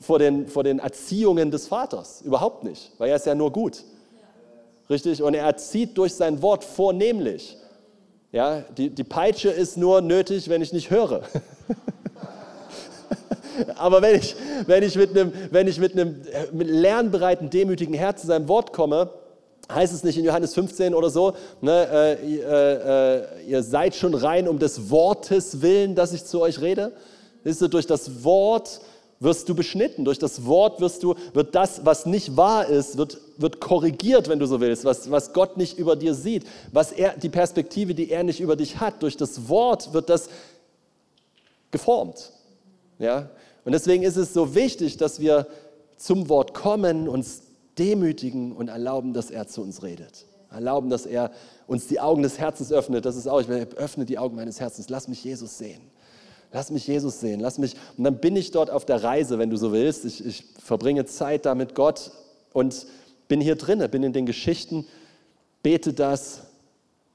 vor den, vor den Erziehungen des Vaters. Überhaupt nicht, weil er ist ja nur gut. Richtig? Und er erzieht durch sein Wort vornehmlich. Ja, die, die Peitsche ist nur nötig, wenn ich nicht höre. Aber wenn ich, wenn ich, mit, einem, wenn ich mit einem mit lernbereiten, demütigen Herz zu seinem Wort komme, heißt es nicht in Johannes 15 oder so, ne, äh, äh, äh, ihr seid schon rein um des Wortes willen, dass ich zu euch rede. Ist durch das Wort wirst du beschnitten. Durch das Wort wirst du, wird das, was nicht wahr ist, wird, wird korrigiert, wenn du so willst, was, was Gott nicht über dir sieht, was er, die Perspektive, die er nicht über dich hat. Durch das Wort wird das geformt. Ja? Und deswegen ist es so wichtig, dass wir zum Wort kommen, uns demütigen und erlauben, dass er zu uns redet. Erlauben, dass er uns die Augen des Herzens öffnet. Das ist auch, ich öffne die Augen meines Herzens, lass mich Jesus sehen. Lass mich Jesus sehen, lass mich. Und dann bin ich dort auf der Reise, wenn du so willst. Ich, ich verbringe Zeit da mit Gott und bin hier drinne, bin in den Geschichten, bete das,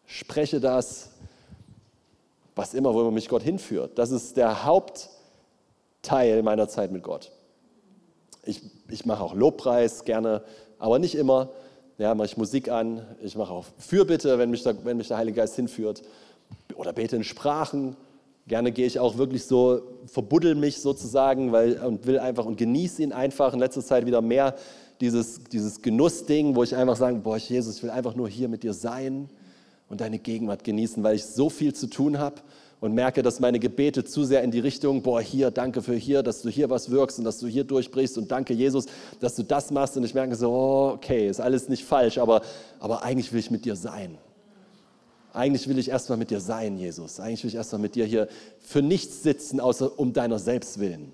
spreche das, was immer, wo mich Gott hinführt. Das ist der Hauptteil meiner Zeit mit Gott. Ich, ich mache auch Lobpreis gerne, aber nicht immer. Ja, mache ich Musik an, ich mache auch Fürbitte, wenn mich, der, wenn mich der Heilige Geist hinführt. Oder bete in Sprachen Gerne gehe ich auch wirklich so, verbuddel mich sozusagen weil, und will einfach und genieße ihn einfach. In letzter Zeit wieder mehr dieses, dieses Genussding, wo ich einfach sage, boah, Jesus, ich will einfach nur hier mit dir sein und deine Gegenwart genießen, weil ich so viel zu tun habe und merke, dass meine Gebete zu sehr in die Richtung, boah, hier, danke für hier, dass du hier was wirkst und dass du hier durchbrichst und danke, Jesus, dass du das machst. Und ich merke so, oh, okay, ist alles nicht falsch, aber, aber eigentlich will ich mit dir sein. Eigentlich will ich erstmal mit dir sein, Jesus. Eigentlich will ich erstmal mit dir hier für nichts sitzen, außer um deiner selbst willen.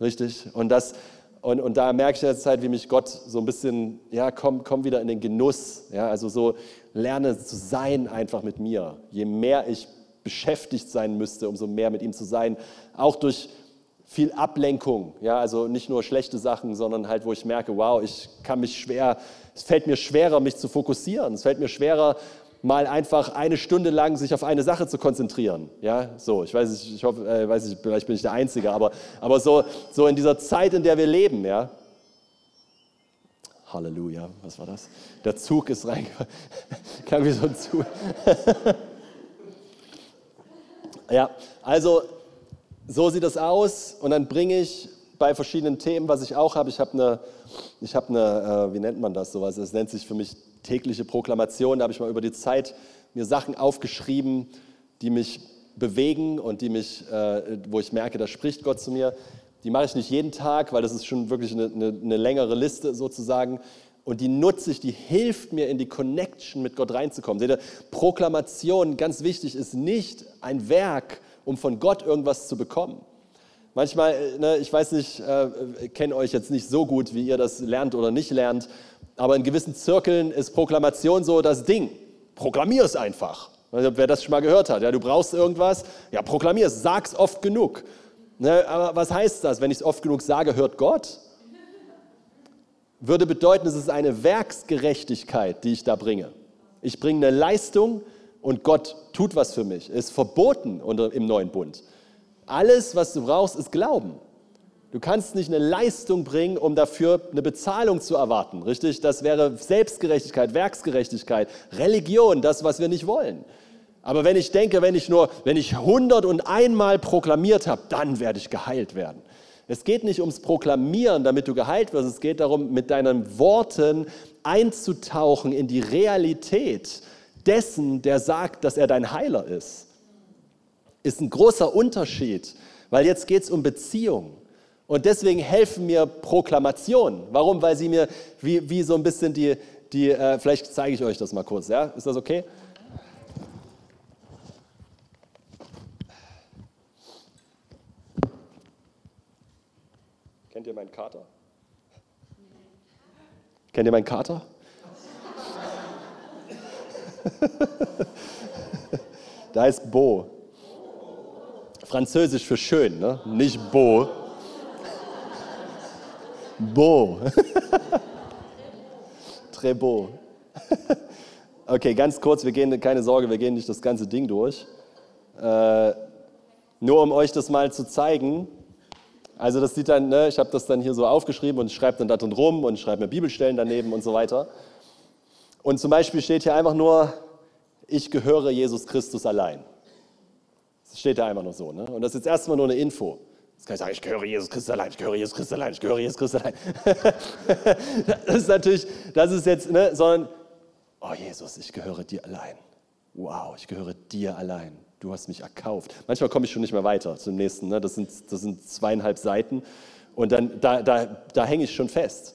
Richtig? Und, das, und, und da merke ich jetzt halt, wie mich Gott so ein bisschen, ja, komm, komm wieder in den Genuss. Ja, also so lerne zu sein einfach mit mir. Je mehr ich beschäftigt sein müsste, umso mehr mit ihm zu sein. Auch durch viel Ablenkung. Ja, also nicht nur schlechte Sachen, sondern halt, wo ich merke, wow, ich kann mich schwer, es fällt mir schwerer, mich zu fokussieren. Es fällt mir schwerer, mal einfach eine Stunde lang sich auf eine Sache zu konzentrieren. Ja, so, ich weiß nicht, ich hoffe, äh, weiß nicht, vielleicht bin ich der Einzige, aber, aber so, so in dieser Zeit, in der wir leben, ja. Halleluja, was war das? Der Zug ist reingekommen. Kam wie so ein Zug. ja, also so sieht das aus und dann bringe ich bei verschiedenen Themen, was ich auch habe, ich habe eine, ich habe eine, äh, wie nennt man das sowas? Es nennt sich für mich tägliche Proklamation. Da habe ich mal über die Zeit mir Sachen aufgeschrieben, die mich bewegen und die mich, äh, wo ich merke, da spricht Gott zu mir. Die mache ich nicht jeden Tag, weil das ist schon wirklich eine, eine, eine längere Liste sozusagen. Und die nutze ich, die hilft mir in die Connection mit Gott reinzukommen. Seht ihr, Proklamation, ganz wichtig, ist nicht ein Werk, um von Gott irgendwas zu bekommen, Manchmal, äh, ne, ich weiß nicht, äh, kenne euch jetzt nicht so gut, wie ihr das lernt oder nicht lernt, aber in gewissen Zirkeln ist Proklamation so das Ding. Proklamier es einfach. Also, wer das schon mal gehört hat, ja, du brauchst irgendwas, ja, proklamier es, sag's oft genug. Ne, aber was heißt das? Wenn ich es oft genug sage, hört Gott? Würde bedeuten, es ist eine Werksgerechtigkeit, die ich da bringe. Ich bringe eine Leistung und Gott tut was für mich. Ist verboten unter, im neuen Bund. Alles, was du brauchst, ist Glauben. Du kannst nicht eine Leistung bringen, um dafür eine Bezahlung zu erwarten, richtig? Das wäre Selbstgerechtigkeit, Werksgerechtigkeit, Religion, das, was wir nicht wollen. Aber wenn ich denke, wenn ich nur, wenn ich hundert und einmal proklamiert habe, dann werde ich geheilt werden. Es geht nicht ums Proklamieren, damit du geheilt wirst. Es geht darum, mit deinen Worten einzutauchen in die Realität dessen, der sagt, dass er dein Heiler ist. Ist ein großer Unterschied, weil jetzt geht es um Beziehung. Und deswegen helfen mir Proklamationen. Warum? Weil sie mir wie, wie so ein bisschen die, die äh, vielleicht zeige ich euch das mal kurz, ja? Ist das okay? Kennt ihr meinen Kater? Kennt ihr meinen Kater? da ist Bo. Französisch für schön, ne? nicht Bo. Beau. Très beau. Okay, ganz kurz, wir gehen, keine Sorge, wir gehen nicht das ganze Ding durch. Äh, nur um euch das mal zu zeigen. Also das sieht dann, ne, ich habe das dann hier so aufgeschrieben und schreibe dann da drin rum und schreibe mir Bibelstellen daneben und so weiter. Und zum Beispiel steht hier einfach nur, ich gehöre Jesus Christus allein. Das steht da einfach nur so. Ne? Und das ist jetzt erstmal nur eine Info. Jetzt kann ich sagen, ich gehöre Jesus Christus allein, ich gehöre Jesus Christus allein, ich gehöre Jesus Christus allein. das ist natürlich, das ist jetzt, ne, sondern, oh Jesus, ich gehöre dir allein. Wow, ich gehöre dir allein. Du hast mich erkauft. Manchmal komme ich schon nicht mehr weiter zum nächsten. Ne? Das, sind, das sind zweieinhalb Seiten. Und dann, da, da, da hänge ich schon fest.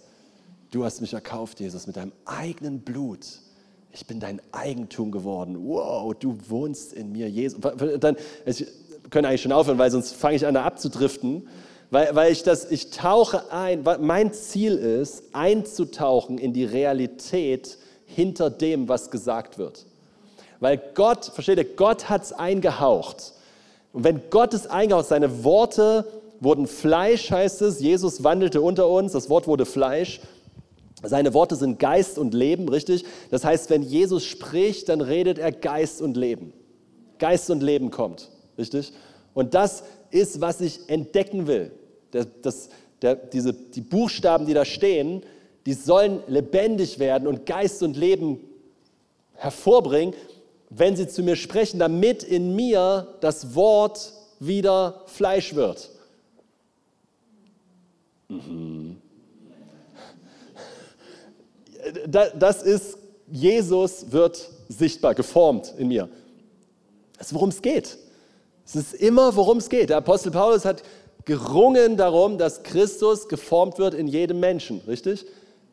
Du hast mich erkauft, Jesus, mit deinem eigenen Blut. Ich bin dein Eigentum geworden. Wow, du wohnst in mir, Jesus. Dann, ich, können eigentlich schon aufhören, weil sonst fange ich an, da abzudriften. Weil, weil ich das, ich tauche ein, mein Ziel ist, einzutauchen in die Realität hinter dem, was gesagt wird. Weil Gott, versteht ihr, Gott hat es eingehaucht. Und wenn Gott es eingehaucht, seine Worte wurden Fleisch, heißt es, Jesus wandelte unter uns, das Wort wurde Fleisch. Seine Worte sind Geist und Leben, richtig? Das heißt, wenn Jesus spricht, dann redet er Geist und Leben. Geist und Leben kommt. Richtig? Und das ist, was ich entdecken will. Das, das, der, diese, die Buchstaben, die da stehen, die sollen lebendig werden und Geist und Leben hervorbringen, wenn sie zu mir sprechen, damit in mir das Wort wieder Fleisch wird. Mhm. Das ist, Jesus wird sichtbar, geformt in mir. Das ist, worum es geht. Es ist immer, worum es geht. Der Apostel Paulus hat gerungen darum, dass Christus geformt wird in jedem Menschen, richtig?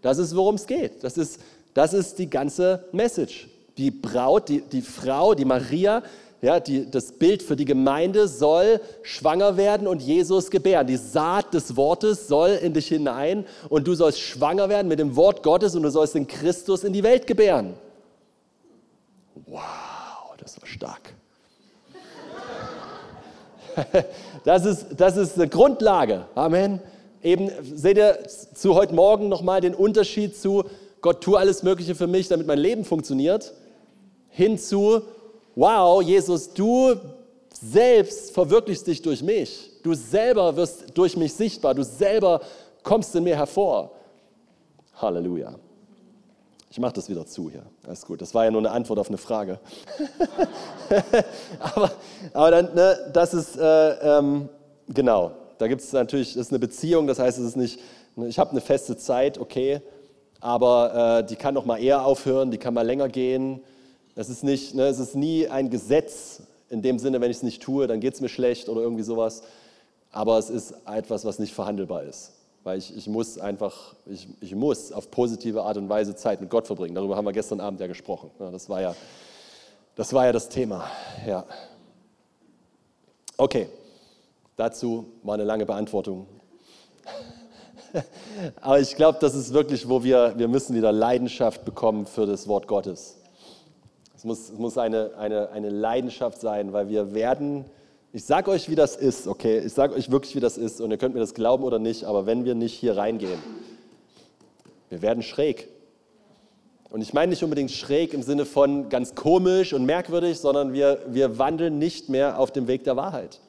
Das ist, worum es geht. Das ist, das ist die ganze Message. Die Braut, die, die Frau, die Maria, ja, die, das Bild für die Gemeinde soll schwanger werden und Jesus gebären. Die Saat des Wortes soll in dich hinein und du sollst schwanger werden mit dem Wort Gottes und du sollst den Christus in die Welt gebären. Wow, das war stark. Das ist, das ist eine Grundlage. Amen. Eben, seht ihr zu heute Morgen nochmal den Unterschied zu Gott, tu alles Mögliche für mich, damit mein Leben funktioniert, hinzu, wow, Jesus, du selbst verwirklichst dich durch mich. Du selber wirst durch mich sichtbar. Du selber kommst in mir hervor. Halleluja. Ich mache das wieder zu hier. Alles gut. Das war ja nur eine Antwort auf eine Frage. aber, aber dann, ne, das ist, äh, ähm, genau, da gibt es natürlich, das ist eine Beziehung, das heißt, es ist nicht, ne, ich habe eine feste Zeit, okay, aber äh, die kann noch mal eher aufhören, die kann mal länger gehen. Das ist nicht, ne, es ist nie ein Gesetz in dem Sinne, wenn ich es nicht tue, dann geht es mir schlecht oder irgendwie sowas. Aber es ist etwas, was nicht verhandelbar ist weil ich, ich muss einfach, ich, ich muss auf positive Art und Weise Zeit mit Gott verbringen. Darüber haben wir gestern Abend ja gesprochen. Das war ja das, war ja das Thema. Ja. Okay, Dazu war eine lange Beantwortung. Aber ich glaube, das ist wirklich, wo wir, wir müssen wieder Leidenschaft bekommen für das Wort Gottes. Es muss, es muss eine, eine, eine Leidenschaft sein, weil wir werden, ich sage euch, wie das ist, okay? Ich sage euch wirklich, wie das ist und ihr könnt mir das glauben oder nicht, aber wenn wir nicht hier reingehen, wir werden schräg. Und ich meine nicht unbedingt schräg im Sinne von ganz komisch und merkwürdig, sondern wir, wir wandeln nicht mehr auf dem Weg der Wahrheit.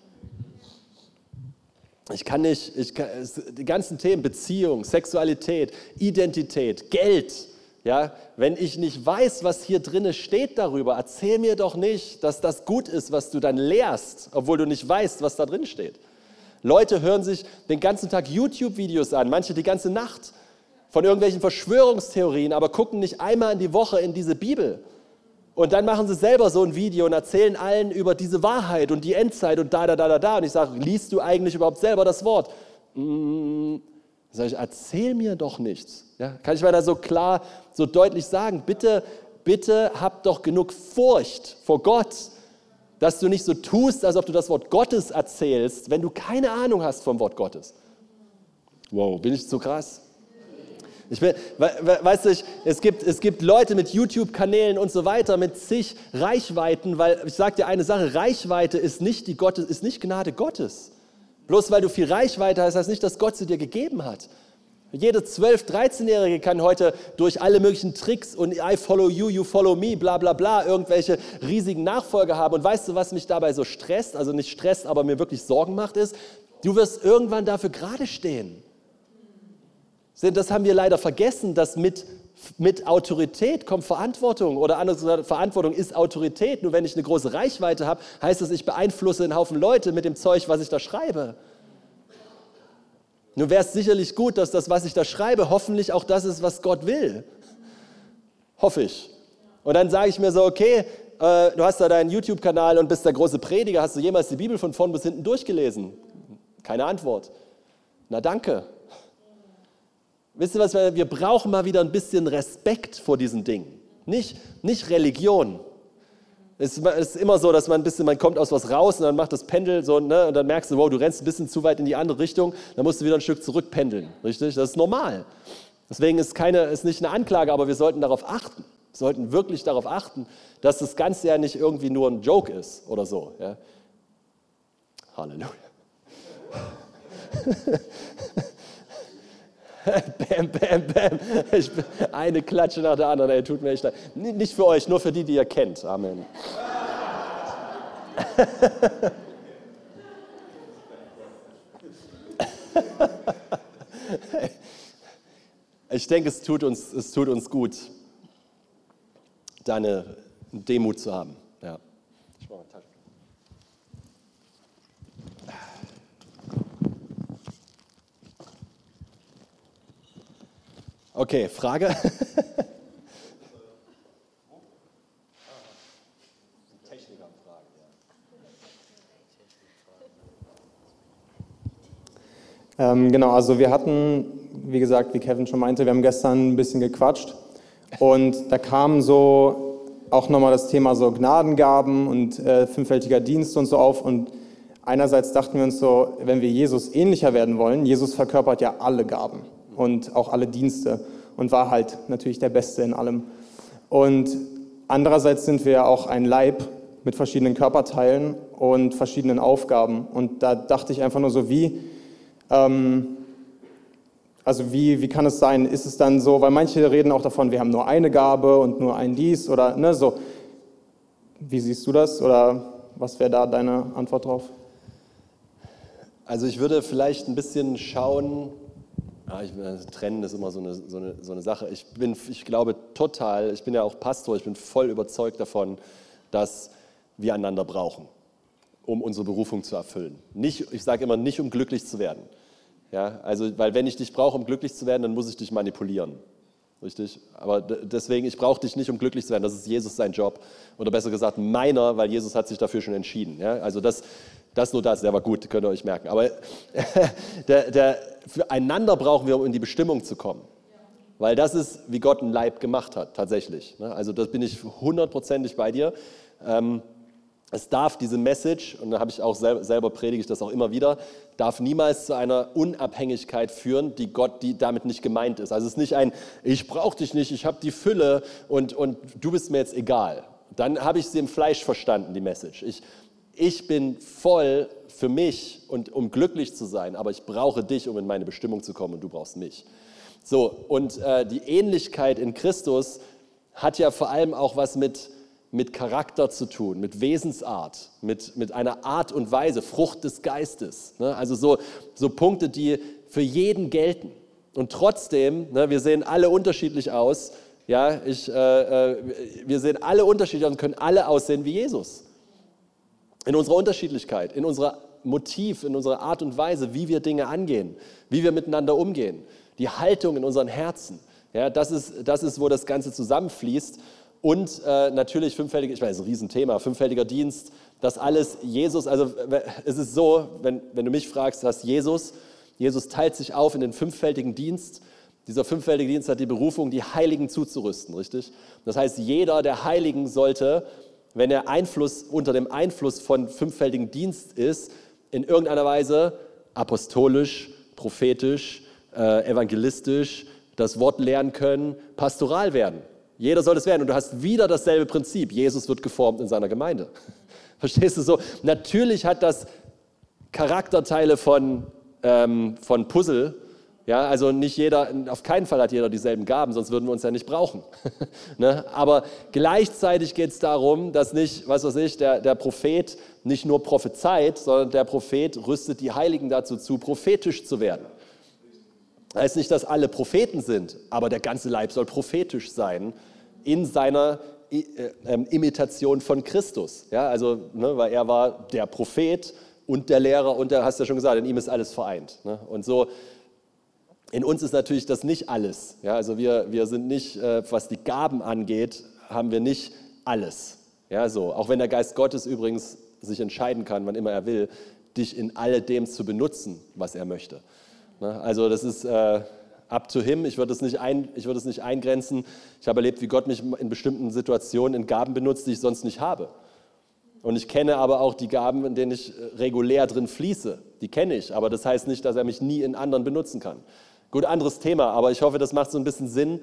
Ich kann nicht, ich kann, die ganzen Themen, Beziehung, Sexualität, Identität, Geld, ja, wenn ich nicht weiß, was hier drin steht darüber, erzähl mir doch nicht, dass das gut ist, was du dann lehrst, obwohl du nicht weißt, was da drin steht. Leute hören sich den ganzen Tag YouTube-Videos an, manche die ganze Nacht von irgendwelchen Verschwörungstheorien, aber gucken nicht einmal in die Woche in diese Bibel. Und dann machen sie selber so ein Video und erzählen allen über diese Wahrheit und die Endzeit und da, da, da, da, da. Und ich sage, liest du eigentlich überhaupt selber das Wort? Mm, sage ich, erzähl mir doch nichts. Ja, kann ich mal da so klar, so deutlich sagen, bitte, bitte hab doch genug Furcht vor Gott, dass du nicht so tust, als ob du das Wort Gottes erzählst, wenn du keine Ahnung hast vom Wort Gottes. Wow, bin ich zu krass? Ich will, weißt du, es gibt, es gibt Leute mit YouTube-Kanälen und so weiter, mit zig Reichweiten, weil ich sage dir eine Sache, Reichweite ist nicht, die Gottes, ist nicht Gnade Gottes. Bloß weil du viel Reichweite hast, heißt nicht, dass Gott sie dir gegeben hat. Jede 12-, 13-Jährige kann heute durch alle möglichen Tricks und I follow you, you follow me, bla bla bla, irgendwelche riesigen Nachfolger haben. Und weißt du, was mich dabei so stresst, also nicht stresst, aber mir wirklich Sorgen macht, ist, du wirst irgendwann dafür gerade stehen. Das haben wir leider vergessen, dass mit, mit Autorität kommt Verantwortung oder anders gesagt, Verantwortung ist Autorität. Nur wenn ich eine große Reichweite habe, heißt das, ich beeinflusse einen Haufen Leute mit dem Zeug, was ich da schreibe. Nun wäre es sicherlich gut, dass das, was ich da schreibe, hoffentlich auch das ist, was Gott will. Hoffe ich. Und dann sage ich mir so, okay, äh, du hast da deinen YouTube-Kanal und bist der große Prediger. Hast du jemals die Bibel von vorn bis hinten durchgelesen? Keine Antwort. Na danke. Wisst ihr was, wir brauchen mal wieder ein bisschen Respekt vor diesen Dingen. Nicht, nicht Religion. Es ist immer so, dass man ein bisschen, man kommt aus was raus und dann macht das Pendel so, ne, und dann merkst du, wow, du rennst ein bisschen zu weit in die andere Richtung, dann musst du wieder ein Stück zurückpendeln, richtig? Das ist normal. Deswegen ist keine, ist nicht eine Anklage, aber wir sollten darauf achten. Wir sollten wirklich darauf achten, dass das Ganze ja nicht irgendwie nur ein Joke ist oder so. Ja? Halleluja. bam, bam, bam. Ich, eine Klatsche nach der anderen. Ey, tut mir echt leid. Nicht für euch, nur für die, die ihr kennt. Amen. Ich denke, es tut uns, es tut uns gut, deine Demut zu haben. Ja. Ich mache Tasche. Okay, Frage? Ähm, genau, also wir hatten, wie gesagt, wie Kevin schon meinte, wir haben gestern ein bisschen gequatscht und da kam so auch nochmal das Thema so Gnadengaben und äh, fünffältiger Dienst und so auf und einerseits dachten wir uns so, wenn wir Jesus ähnlicher werden wollen, Jesus verkörpert ja alle Gaben und auch alle Dienste und war halt natürlich der Beste in allem. Und andererseits sind wir ja auch ein Leib mit verschiedenen Körperteilen und verschiedenen Aufgaben. Und da dachte ich einfach nur so, wie, ähm, also wie, wie kann es sein, ist es dann so, weil manche reden auch davon, wir haben nur eine Gabe und nur ein dies oder ne, so. Wie siehst du das oder was wäre da deine Antwort drauf? Also ich würde vielleicht ein bisschen schauen, ja, ich, also Trennen ist immer so eine, so, eine, so eine Sache. Ich, bin, ich glaube total, ich bin ja auch Pastor, ich bin voll überzeugt davon, dass wir einander brauchen, um unsere Berufung zu erfüllen. Nicht, ich sage immer, nicht um glücklich zu werden. Ja, also, weil wenn ich dich brauche, um glücklich zu werden, dann muss ich dich manipulieren. Richtig? Aber deswegen, ich brauche dich nicht, um glücklich zu werden. Das ist Jesus sein Job. Oder besser gesagt, meiner, weil Jesus hat sich dafür schon entschieden. Ja? Also das, das nur das, der war gut, könnt ihr euch merken. Aber der, der, füreinander brauchen wir, um in die Bestimmung zu kommen. Weil das ist, wie Gott ein Leib gemacht hat, tatsächlich. Ne? Also das bin ich hundertprozentig bei dir. Ähm, es darf diese Message, und da habe ich auch selber, selber predige ich das auch immer wieder, darf niemals zu einer Unabhängigkeit führen, die Gott, die damit nicht gemeint ist. Also es ist nicht ein, ich brauche dich nicht, ich habe die Fülle und, und du bist mir jetzt egal. Dann habe ich sie im Fleisch verstanden, die Message. Ich, ich bin voll für mich und um glücklich zu sein, aber ich brauche dich, um in meine Bestimmung zu kommen und du brauchst mich. So, und äh, die Ähnlichkeit in Christus hat ja vor allem auch was mit mit Charakter zu tun, mit Wesensart, mit, mit einer Art und Weise, Frucht des Geistes. Ne? Also so, so Punkte, die für jeden gelten. Und trotzdem, ne, wir sehen alle unterschiedlich aus. Ja, ich, äh, äh, wir sehen alle unterschiedlich aus und können alle aussehen wie Jesus. In unserer Unterschiedlichkeit, in unserer Motiv, in unserer Art und Weise, wie wir Dinge angehen, wie wir miteinander umgehen, die Haltung in unseren Herzen. Ja, das, ist, das ist, wo das Ganze zusammenfließt. Und äh, natürlich fünffältiger, ich weiß, ein Riesenthema, fünffältiger Dienst, das alles Jesus, also es ist so, wenn, wenn du mich fragst, was Jesus, Jesus teilt sich auf in den fünffältigen Dienst. Dieser fünffältige Dienst hat die Berufung, die Heiligen zuzurüsten, richtig? Das heißt, jeder der Heiligen sollte, wenn er Einfluss, unter dem Einfluss von fünffältigen Dienst ist, in irgendeiner Weise apostolisch, prophetisch, äh, evangelistisch, das Wort lernen können, pastoral werden. Jeder soll es werden. Und du hast wieder dasselbe Prinzip. Jesus wird geformt in seiner Gemeinde. Verstehst du so? Natürlich hat das Charakterteile von, ähm, von Puzzle. Ja, also nicht jeder, auf keinen Fall hat jeder dieselben Gaben, sonst würden wir uns ja nicht brauchen. ne? Aber gleichzeitig geht es darum, dass nicht, was weiß ich, der, der Prophet nicht nur prophezeit, sondern der Prophet rüstet die Heiligen dazu zu, prophetisch zu werden. Heißt nicht, dass alle Propheten sind, aber der ganze Leib soll prophetisch sein in seiner äh, ähm, Imitation von Christus. Ja, also, ne, weil er war der Prophet und der Lehrer und der, hast ja schon gesagt, in ihm ist alles vereint. Ne? Und so, in uns ist natürlich das nicht alles. Ja, also wir, wir sind nicht, äh, was die Gaben angeht, haben wir nicht alles. Ja, so. Auch wenn der Geist Gottes übrigens sich entscheiden kann, wann immer er will, dich in alledem zu benutzen, was er möchte. Ne? Also das ist äh, up to him. Ich würde es, nicht es nicht eingrenzen. Ich habe erlebt, wie Gott mich in bestimmten Situationen in Gaben benutzt, die ich sonst nicht habe. Und ich kenne aber auch die Gaben, in denen ich äh, regulär drin fließe. Die kenne ich, aber das heißt nicht, dass er mich nie in anderen benutzen kann. Gut, anderes Thema, aber ich hoffe, das macht so ein bisschen Sinn,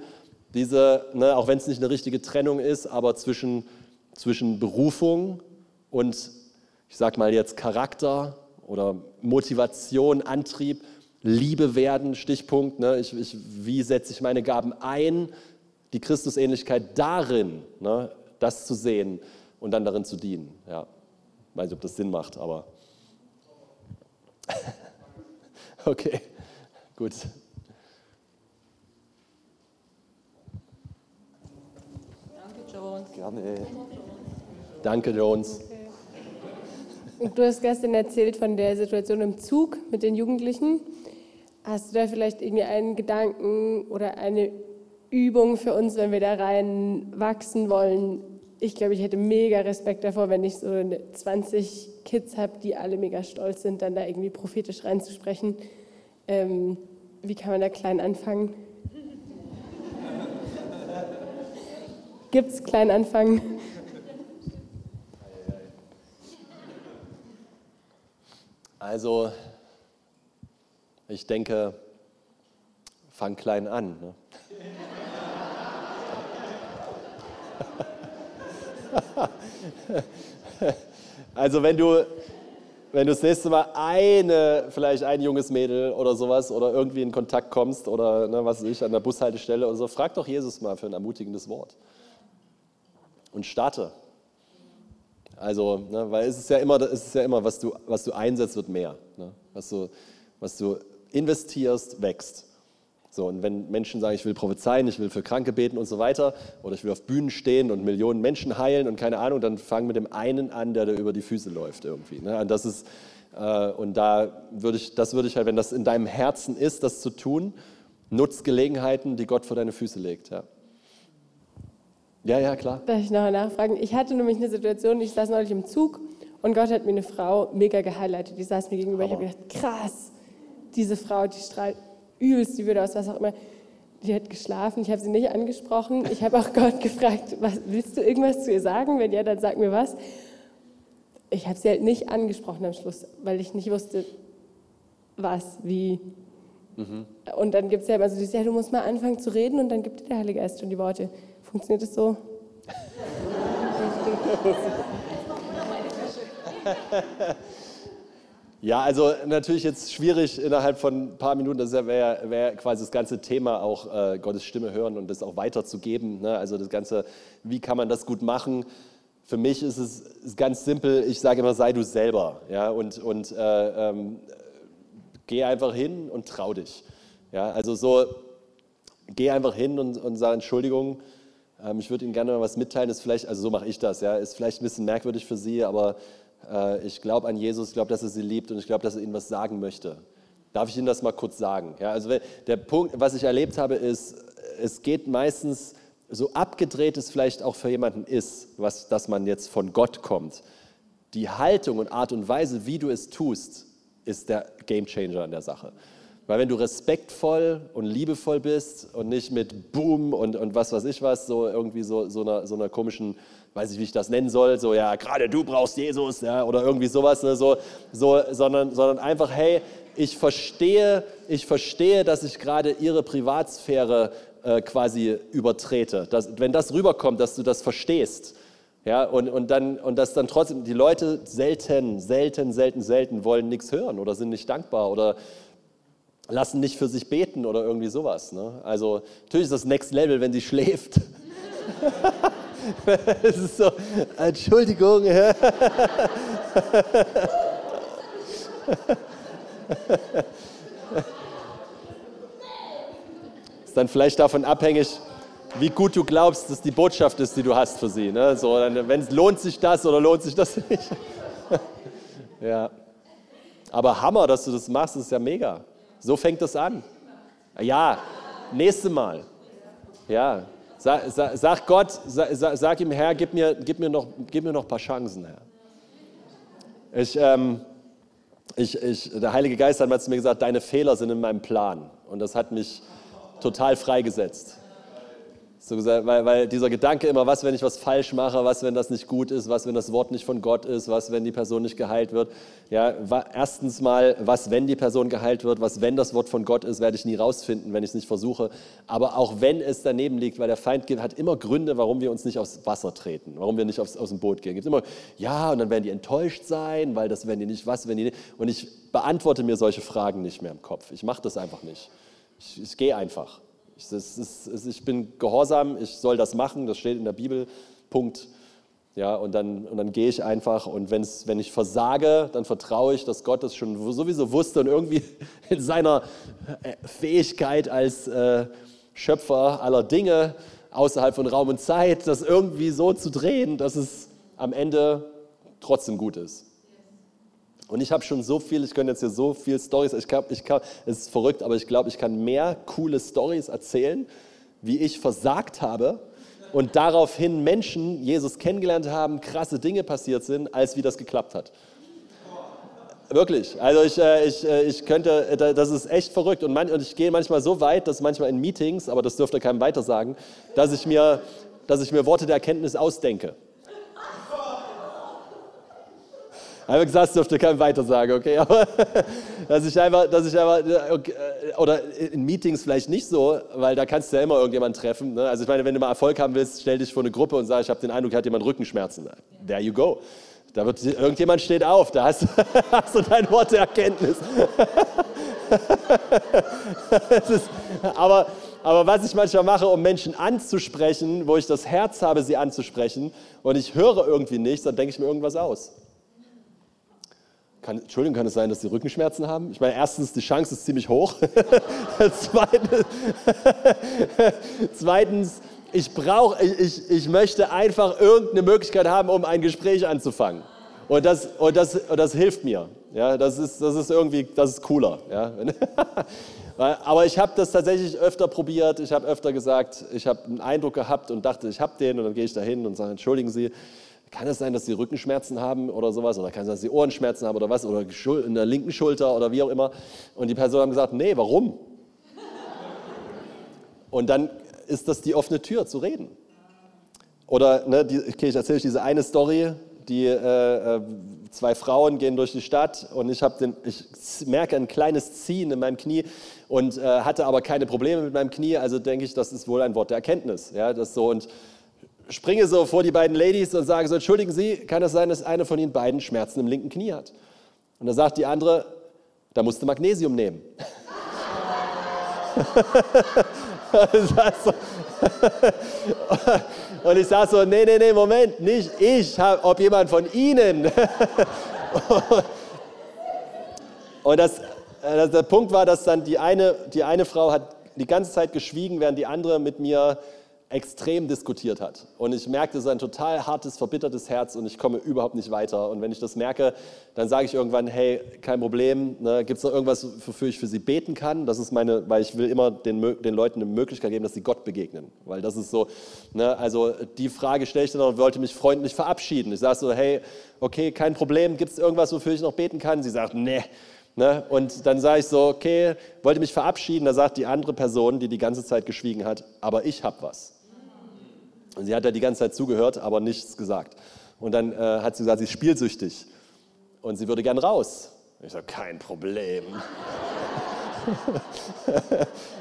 diese, ne, auch wenn es nicht eine richtige Trennung ist, aber zwischen, zwischen Berufung und, ich sag mal jetzt, Charakter oder Motivation, Antrieb Liebe werden, Stichpunkt, ne? ich, ich, wie setze ich meine Gaben ein, die Christusähnlichkeit darin, ne? das zu sehen und dann darin zu dienen. Ja. Ich weiß nicht, ob das Sinn macht, aber okay, gut. Danke, Jones. Gerne. Danke, Jones. Du hast gestern erzählt von der Situation im Zug mit den Jugendlichen. Hast du da vielleicht irgendwie einen Gedanken oder eine Übung für uns, wenn wir da rein wachsen wollen? Ich glaube, ich hätte mega Respekt davor, wenn ich so 20 Kids habe, die alle mega stolz sind, dann da irgendwie prophetisch reinzusprechen. Ähm, wie kann man da klein anfangen? Gibt es klein anfangen? Also, ich denke, fang klein an. Ne? also wenn du, wenn du das nächste Mal eine, vielleicht ein junges Mädel oder sowas oder irgendwie in Kontakt kommst oder ne, was weiß ich, an der Bushaltestelle oder so, frag doch Jesus mal für ein ermutigendes Wort. Und starte. Also, ne, weil es ist ja immer, es ist ja immer was, du, was du einsetzt, wird mehr. Ne? Was, du, was du investierst, wächst. So, und wenn Menschen sagen, ich will prophezeien, ich will für Kranke beten und so weiter, oder ich will auf Bühnen stehen und Millionen Menschen heilen und keine Ahnung, dann fang mit dem einen an, der da über die Füße läuft irgendwie. Ne? Und das ist, äh, und da würde ich, das würde ich halt, wenn das in deinem Herzen ist, das zu tun, nutz Gelegenheiten, die Gott vor deine Füße legt. Ja, ja, ja klar. Darf ich noch nachfragen? Ich hatte nämlich eine Situation, ich saß neulich im Zug und Gott hat mir eine Frau mega gehighlightet, die saß mir gegenüber. Aber. Ich habe gedacht, krass, diese Frau, die strahlt übelst die Würde aus, was auch immer. Die hat geschlafen, ich habe sie nicht angesprochen. Ich habe auch Gott gefragt, was, willst du irgendwas zu ihr sagen? Wenn ja, dann sag mir was. ich habe sie halt nicht angesprochen am Schluss, weil ich nicht wusste, was, wie. Mhm. Und dann gibt es ja immer so dieses, ja, du musst mal anfangen zu reden und dann gibt dir der Heilige Geist schon die Worte. Funktioniert das so? Ja, also natürlich jetzt schwierig innerhalb von ein paar Minuten, das wäre wär quasi das ganze Thema auch äh, Gottes Stimme hören und das auch weiterzugeben. Ne? Also das Ganze, wie kann man das gut machen? Für mich ist es ist ganz simpel, ich sage immer, sei du selber. Ja? Und, und äh, ähm, geh einfach hin und trau dich. Ja? Also so, geh einfach hin und, und sag Entschuldigung, ähm, ich würde Ihnen gerne mal was mitteilen, ist vielleicht, also so mache ich das, ja? ist vielleicht ein bisschen merkwürdig für Sie, aber äh, ich glaube an Jesus, ich glaube, dass er sie liebt und ich glaube, dass er ihnen was sagen möchte. Darf ich Ihnen das mal kurz sagen? Ja, also der Punkt, was ich erlebt habe, ist, es geht meistens, so abgedreht es vielleicht auch für jemanden ist, was, dass man jetzt von Gott kommt, die Haltung und Art und Weise, wie du es tust, ist der Gamechanger an der Sache. Weil wenn du respektvoll und liebevoll bist und nicht mit Boom und, und was weiß ich was, so irgendwie so, so, einer, so einer komischen weiß ich, wie ich das nennen soll, so, ja, gerade du brauchst Jesus, ja, oder irgendwie sowas, ne, so, so, sondern, sondern einfach, hey, ich verstehe, ich verstehe, dass ich gerade ihre Privatsphäre äh, quasi übertrete. Dass, wenn das rüberkommt, dass du das verstehst, ja, und, und, dann, und dass dann trotzdem die Leute selten, selten, selten, selten wollen nichts hören oder sind nicht dankbar oder lassen nicht für sich beten oder irgendwie sowas. Ne? Also natürlich ist das Next Level, wenn sie schläft. Es ist so, Entschuldigung. Ist dann vielleicht davon abhängig, wie gut du glaubst, dass die Botschaft ist, die du hast für sie. Ne? So, wenn lohnt sich das oder lohnt sich das nicht? ja. Aber Hammer, dass du das machst, ist ja mega. So fängt das an. Ja, nächste Mal. Ja, Sag, sag, sag Gott, sag, sag, ihm, Herr, gib mir, gib, mir noch, gib mir noch ein paar Chancen, Herr. Ich, ähm, ich, ich, der Heilige Geist hat mir gesagt, deine Fehler sind in meinem Plan. Und das hat mich total freigesetzt. So gesagt, weil, weil dieser Gedanke immer, was, wenn ich was falsch mache, was, wenn das nicht gut ist, was, wenn das Wort nicht von Gott ist, was, wenn die Person nicht geheilt wird. Ja, erstens mal, was, wenn die Person geheilt wird, was, wenn das Wort von Gott ist, werde ich nie rausfinden, wenn ich es nicht versuche. Aber auch wenn es daneben liegt, weil der Feind hat immer Gründe, warum wir uns nicht aufs Wasser treten, warum wir nicht aufs, aus dem Boot gehen. Gibt immer, ja, und dann werden die enttäuscht sein, weil das, wenn die nicht, was, wenn die nicht. Und ich beantworte mir solche Fragen nicht mehr im Kopf. Ich mache das einfach nicht. Ich, ich gehe einfach. Ich, ist, ich bin gehorsam, ich soll das machen, das steht in der Bibel, Punkt. Ja, und dann, und dann gehe ich einfach und wenn's, wenn ich versage, dann vertraue ich, dass Gott das schon sowieso wusste und irgendwie in seiner äh, Fähigkeit als äh, Schöpfer aller Dinge außerhalb von Raum und Zeit, das irgendwie so zu drehen, dass es am Ende trotzdem gut ist. Und ich habe schon so viel, ich könnte jetzt hier so viel Stories, ich glaube, ich kann, es ist verrückt, aber ich glaube, ich kann mehr coole Stories erzählen, wie ich versagt habe und daraufhin Menschen Jesus kennengelernt haben, krasse Dinge passiert sind, als wie das geklappt hat. Wirklich. Also ich, äh, ich, äh, ich könnte, äh, das ist echt verrückt. Und, man, und ich gehe manchmal so weit, dass manchmal in Meetings, aber das dürfte keinem weiter sagen, dass ich mir, dass ich mir Worte der Erkenntnis ausdenke. Einfach gesagt, das dürfte kein weiter sagen, okay? Aber dass ich einfach, dass ich einfach, okay, oder in Meetings vielleicht nicht so, weil da kannst du ja immer irgendjemanden treffen. Ne? Also ich meine, wenn du mal Erfolg haben willst, stell dich vor eine Gruppe und sag, ich habe den Eindruck, hat jemand Rückenschmerzen. There you go. Da wird irgendjemand steht auf, da hast, hast du dein Wort der Erkenntnis. ist, aber, aber was ich manchmal mache, um Menschen anzusprechen, wo ich das Herz habe, sie anzusprechen, und ich höre irgendwie nichts, dann denke ich mir irgendwas aus. Kann, Entschuldigung, kann es sein, dass Sie Rückenschmerzen haben? Ich meine, erstens, die Chance ist ziemlich hoch. zweitens, zweitens, ich brauche, ich, ich möchte einfach irgendeine Möglichkeit haben, um ein Gespräch anzufangen. Und das, und das, und das hilft mir. Ja, das, ist, das ist irgendwie, das ist cooler. Ja. Aber ich habe das tatsächlich öfter probiert. Ich habe öfter gesagt, ich habe einen Eindruck gehabt und dachte, ich habe den. Und dann gehe ich da hin und sage, entschuldigen Sie, kann es sein, dass sie Rückenschmerzen haben oder sowas? Oder kann es sein, dass sie Ohrenschmerzen haben oder was? Oder in der linken Schulter oder wie auch immer? Und die Person hat gesagt, nee, warum? Und dann ist das die offene Tür zu reden. Oder, ne, die, okay, ich erzähle euch diese eine Story, die äh, äh zwei Frauen gehen durch die Stadt und ich, den, ich merke ein kleines Ziehen in meinem Knie und äh, hatte aber keine Probleme mit meinem Knie. Also denke ich, das ist wohl ein Wort der Erkenntnis. Ja, das so und springe so vor die beiden Ladies und sage so, entschuldigen Sie, kann es sein, dass eine von Ihnen beiden Schmerzen im linken Knie hat? Und da sagt die andere, da musste Magnesium nehmen. Und ich sage so, nee, nee, nee, Moment, nicht ich, ob jemand von Ihnen. Und das, äh, der Punkt war, dass dann die eine, die eine Frau hat die ganze Zeit geschwiegen, während die andere mit mir extrem diskutiert hat. Und ich merkte, es ist ein total hartes, verbittertes Herz und ich komme überhaupt nicht weiter. Und wenn ich das merke, dann sage ich irgendwann, hey, kein Problem, ne, gibt es noch irgendwas, wofür ich für sie beten kann? Das ist meine, weil ich will immer den, den Leuten eine Möglichkeit geben, dass sie Gott begegnen. Weil das ist so, ne, also die Frage stelle ich dann und wollte mich freundlich verabschieden. Ich sage so, hey, okay, kein Problem, gibt es irgendwas, wofür ich noch beten kann? Sie sagt, nee. Ne? Und dann sage ich so, okay, wollte mich verabschieden. Da sagt die andere Person, die die ganze Zeit geschwiegen hat, aber ich habe was. Und sie hat da die ganze Zeit zugehört, aber nichts gesagt. Und dann äh, hat sie gesagt, sie ist spielsüchtig und sie würde gern raus. Ich sage, kein Problem.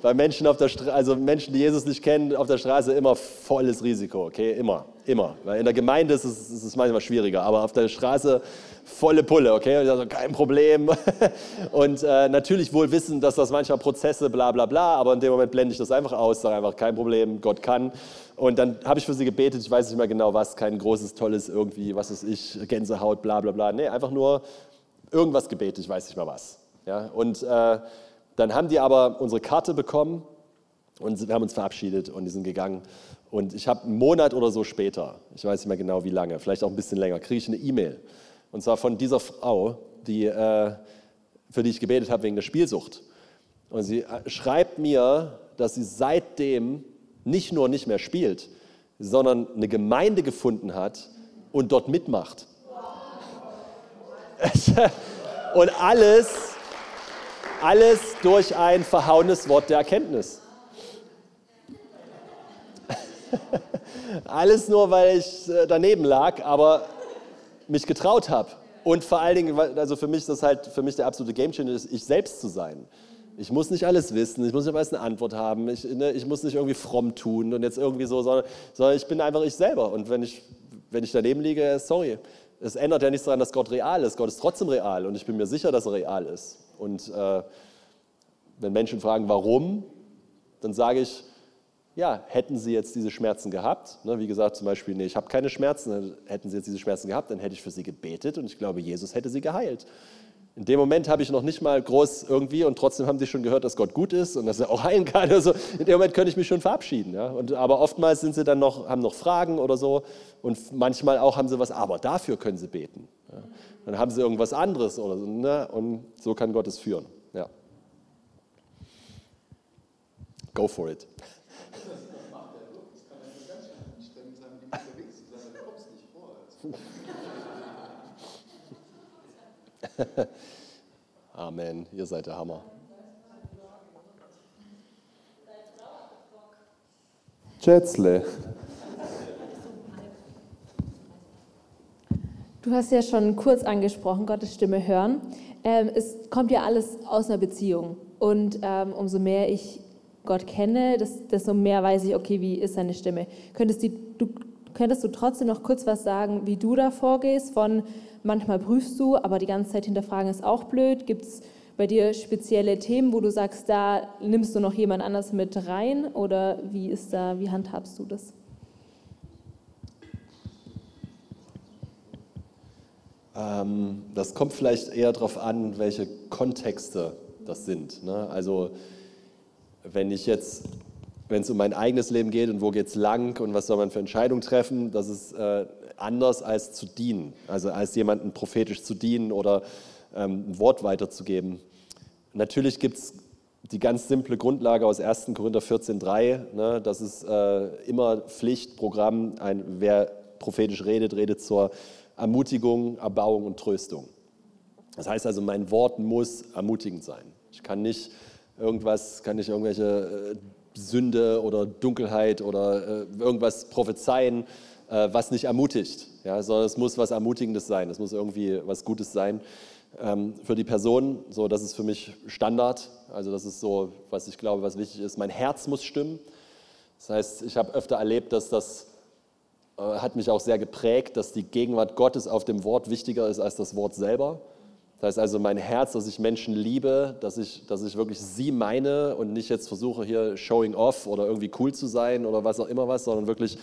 Bei Menschen auf der Straße, also Menschen, die Jesus nicht kennen, auf der Straße immer volles Risiko, okay, immer, immer. Weil in der Gemeinde ist es, ist es manchmal schwieriger, aber auf der Straße volle Pulle, okay? Und also kein Problem. Und äh, natürlich wohl wissen, dass das manchmal Prozesse, bla bla bla, aber in dem Moment blende ich das einfach aus, sage einfach, kein Problem, Gott kann. Und dann habe ich für sie gebetet, ich weiß nicht mehr genau was, kein großes, tolles irgendwie, was ist ich, Gänsehaut, bla bla bla. Nee, einfach nur irgendwas gebetet, ich weiß nicht mehr was. Ja? Und äh, dann haben die aber unsere Karte bekommen und wir haben uns verabschiedet und die sind gegangen. Und ich habe einen Monat oder so später, ich weiß nicht mehr genau wie lange, vielleicht auch ein bisschen länger, kriege ich eine E-Mail und zwar von dieser Frau, die, äh, für die ich gebetet habe wegen der Spielsucht. Und sie äh, schreibt mir, dass sie seitdem nicht nur nicht mehr spielt, sondern eine Gemeinde gefunden hat und dort mitmacht. Und alles, alles durch ein verhauenes Wort der Erkenntnis. Alles nur, weil ich äh, daneben lag, aber mich getraut habe. Und vor allen Dingen, also für mich ist das halt, für mich der absolute Gamechanger, ich selbst zu sein. Ich muss nicht alles wissen, ich muss nicht alles eine Antwort haben, ich, ne, ich muss nicht irgendwie fromm tun und jetzt irgendwie so, sondern, sondern ich bin einfach ich selber. Und wenn ich, wenn ich daneben liege, sorry. Es ändert ja nichts daran, dass Gott real ist. Gott ist trotzdem real und ich bin mir sicher, dass er real ist. Und äh, wenn Menschen fragen, warum, dann sage ich, ja, hätten Sie jetzt diese Schmerzen gehabt, ne, wie gesagt zum Beispiel, nee, ich habe keine Schmerzen, hätten Sie jetzt diese Schmerzen gehabt, dann hätte ich für Sie gebetet und ich glaube, Jesus hätte Sie geheilt. In dem Moment habe ich noch nicht mal groß irgendwie und trotzdem haben sie schon gehört, dass Gott gut ist und dass er auch heilen kann. Also in dem Moment könnte ich mich schon verabschieden. Ja? Und, aber oftmals sind sie dann noch, haben noch Fragen oder so und manchmal auch haben sie was, aber dafür können sie beten. Ja? Dann haben sie irgendwas anderes oder so. Ne? Und so kann Gott es führen. Ja. Go for it. Amen, ihr seid der Hammer. Schätzle. Du hast ja schon kurz angesprochen, Gottes Stimme hören. Ähm, es kommt ja alles aus einer Beziehung. Und ähm, umso mehr ich Gott kenne, desto mehr weiß ich, okay, wie ist seine Stimme. Könntest du, du, könntest du trotzdem noch kurz was sagen, wie du da vorgehst, von manchmal prüfst du, aber die ganze Zeit hinterfragen ist auch blöd. Gibt es bei dir spezielle Themen, wo du sagst, da nimmst du noch jemand anders mit rein oder wie ist da, wie handhabst du das? Das kommt vielleicht eher darauf an, welche Kontexte das sind. Ne? Also wenn ich jetzt, wenn es um mein eigenes Leben geht und wo geht es lang und was soll man für Entscheidungen treffen, das ist äh, anders als zu dienen, also als jemanden prophetisch zu dienen oder ähm, ein Wort weiterzugeben. Natürlich gibt es die ganz simple Grundlage aus 1. Korinther 14,3, ne, das ist äh, immer Pflichtprogramm, ein, wer prophetisch redet, redet zur Ermutigung, Erbauung und Tröstung. Das heißt also, mein Wort muss ermutigend sein. Ich kann nicht irgendwas, kann nicht irgendwelche äh, Sünde oder Dunkelheit oder äh, irgendwas prophezeien, äh, was nicht ermutigt, ja, sondern es muss was Ermutigendes sein, es muss irgendwie was Gutes sein ähm, für die Person. So, das ist für mich Standard. Also das ist so, was ich glaube, was wichtig ist. Mein Herz muss stimmen. Das heißt, ich habe öfter erlebt, dass das hat mich auch sehr geprägt, dass die Gegenwart Gottes auf dem Wort wichtiger ist als das Wort selber. Das heißt also mein Herz, dass ich Menschen liebe, dass ich, dass ich wirklich sie meine und nicht jetzt versuche hier showing off oder irgendwie cool zu sein oder was auch immer was, sondern wirklich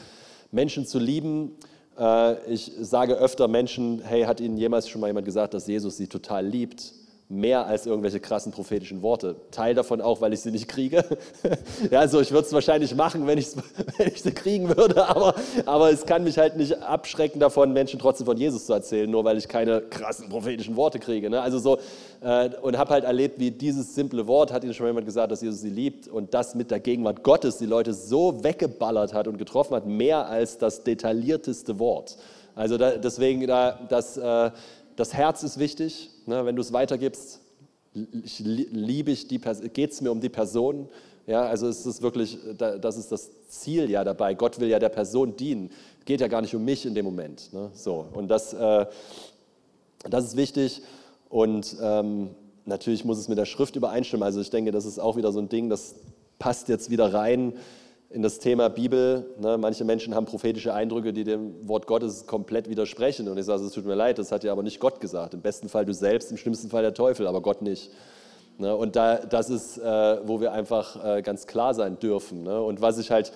Menschen zu lieben. Äh, ich sage öfter Menschen, hey, hat Ihnen jemals schon mal jemand gesagt, dass Jesus Sie total liebt? Mehr als irgendwelche krassen prophetischen Worte. Teil davon auch, weil ich sie nicht kriege. ja, also ich würde es wahrscheinlich machen, wenn, wenn ich sie kriegen würde, aber, aber es kann mich halt nicht abschrecken davon, Menschen trotzdem von Jesus zu erzählen, nur weil ich keine krassen prophetischen Worte kriege. Ne? Also so, äh, und habe halt erlebt, wie dieses simple Wort, hat ihnen schon jemand gesagt, dass Jesus sie liebt und das mit der Gegenwart Gottes die Leute so weggeballert hat und getroffen hat, mehr als das detaillierteste Wort. Also da, deswegen, da, das, äh, das Herz ist wichtig, Ne, wenn du es weitergibst, liebe ich die geht es mir um die Person. Ja, also es ist wirklich, das ist das Ziel ja dabei. Gott will ja der Person dienen. Geht ja gar nicht um mich in dem Moment. Ne? So, und das, äh, das ist wichtig. Und ähm, natürlich muss es mit der Schrift übereinstimmen. Also ich denke, das ist auch wieder so ein Ding, das passt jetzt wieder rein in das Thema Bibel. Ne, manche Menschen haben prophetische Eindrücke, die dem Wort Gottes komplett widersprechen. Und ich sage, es tut mir leid, das hat ja aber nicht Gott gesagt. Im besten Fall du selbst, im schlimmsten Fall der Teufel, aber Gott nicht. Ne, und da, das ist, äh, wo wir einfach äh, ganz klar sein dürfen. Ne? Und was ich halt,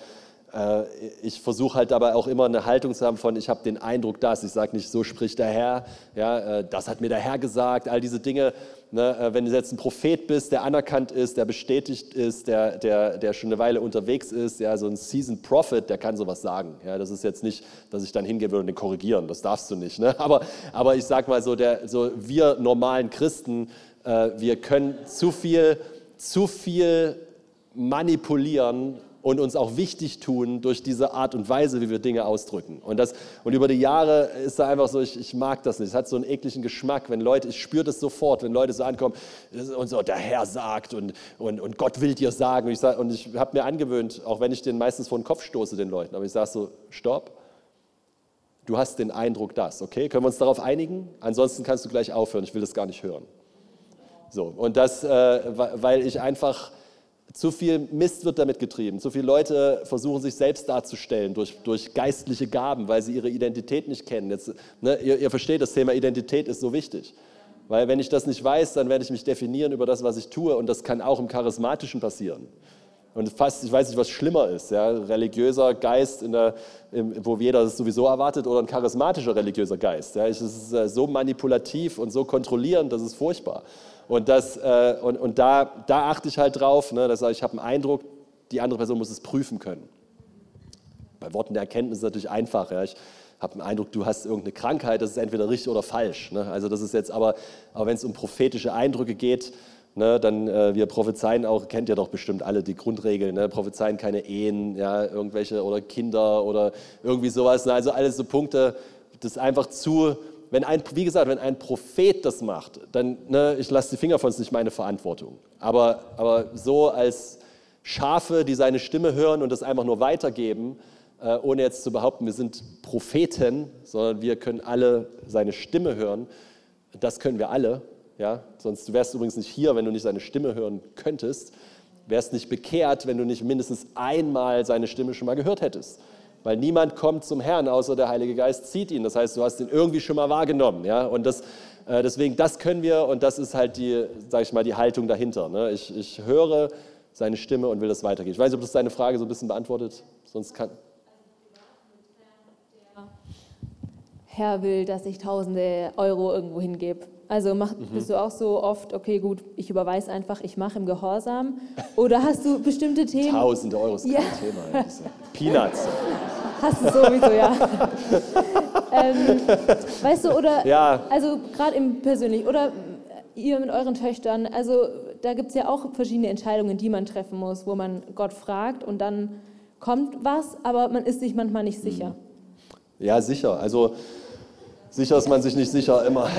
ich versuche halt dabei auch immer eine Haltung zu haben von, ich habe den Eindruck, dass, ich sage nicht, so spricht der Herr, ja, äh, das hat mir der Herr gesagt, all diese Dinge, Ne, äh, wenn du jetzt ein Prophet bist, der anerkannt ist, der bestätigt ist, der, der, der schon eine Weile unterwegs ist, ja, so ein Seasoned Prophet, der kann sowas sagen. Ja, das ist jetzt nicht, dass ich dann hingehen würde und den korrigieren, das darfst du nicht. Ne? Aber, aber ich sage mal so, der, so, wir normalen Christen, äh, wir können zu viel, zu viel manipulieren und uns auch wichtig tun durch diese Art und Weise, wie wir Dinge ausdrücken. Und, das, und über die Jahre ist da einfach so, ich, ich mag das nicht. Es hat so einen ekligen Geschmack, wenn Leute, ich spüre das sofort, wenn Leute so ankommen und so, der Herr sagt und, und, und Gott will dir sagen. Und ich, sag, ich habe mir angewöhnt, auch wenn ich den meistens vor den Kopf stoße, den Leuten, aber ich sage so, stopp, du hast den Eindruck, das, okay? Können wir uns darauf einigen? Ansonsten kannst du gleich aufhören, ich will das gar nicht hören. So, und das, äh, weil ich einfach zu viel Mist wird damit getrieben. Zu viele Leute versuchen sich selbst darzustellen durch, durch geistliche Gaben, weil sie ihre Identität nicht kennen. Jetzt, ne, ihr, ihr versteht, das Thema Identität ist so wichtig. Weil wenn ich das nicht weiß, dann werde ich mich definieren über das, was ich tue. Und das kann auch im Charismatischen passieren. Und fast, ich weiß nicht, was schlimmer ist. Ja? Religiöser Geist, der, wo jeder das sowieso erwartet, oder ein charismatischer religiöser Geist. Ja? Es ist äh, so manipulativ und so kontrollierend, das ist furchtbar. Und, das, äh, und, und da, da achte ich halt drauf, ne, dass ich habe einen Eindruck, die andere Person muss es prüfen können. Bei Worten der Erkenntnis ist es natürlich einfach. Ja. Ich habe den Eindruck, du hast irgendeine Krankheit, das ist entweder richtig oder falsch. Ne. Also das ist jetzt aber, aber wenn es um prophetische Eindrücke geht, Ne, dann äh, wir prophezeien auch, kennt ihr doch bestimmt alle die Grundregeln, ne, prophezeien keine Ehen, ja, irgendwelche oder Kinder oder irgendwie sowas. Ne, also alles so Punkte, das einfach zu wenn ein, wie gesagt, wenn ein Prophet das macht, dann, ne, ich lasse die Finger von es nicht meine Verantwortung. Aber, aber so als Schafe, die seine Stimme hören und das einfach nur weitergeben, äh, ohne jetzt zu behaupten, wir sind Propheten, sondern wir können alle seine Stimme hören. Das können wir alle. Ja? Sonst wärst du übrigens nicht hier, wenn du nicht seine Stimme hören könntest. Wärst nicht bekehrt, wenn du nicht mindestens einmal seine Stimme schon mal gehört hättest weil niemand kommt zum Herrn, außer der Heilige Geist zieht ihn. Das heißt, du hast ihn irgendwie schon mal wahrgenommen. Ja? Und das, äh, deswegen, das können wir und das ist halt die, sag ich mal, die Haltung dahinter. Ne? Ich, ich höre seine Stimme und will das weitergeben. Ich weiß nicht, ob das deine Frage so ein bisschen beantwortet. Sonst kann. Herr will, dass ich tausende Euro irgendwo hingebe. Also mach, mhm. bist du auch so oft, okay, gut, ich überweise einfach, ich mache im Gehorsam? Oder hast du bestimmte Themen? Tausende Euro ist kein ja. Thema. Peanuts. Hast du sowieso, ja. ähm, weißt du, oder, ja. also gerade im persönlich, oder ihr mit euren Töchtern, also da gibt es ja auch verschiedene Entscheidungen, die man treffen muss, wo man Gott fragt und dann kommt was, aber man ist sich manchmal nicht sicher. Ja, sicher. Also Sicher ist man sich nicht sicher immer.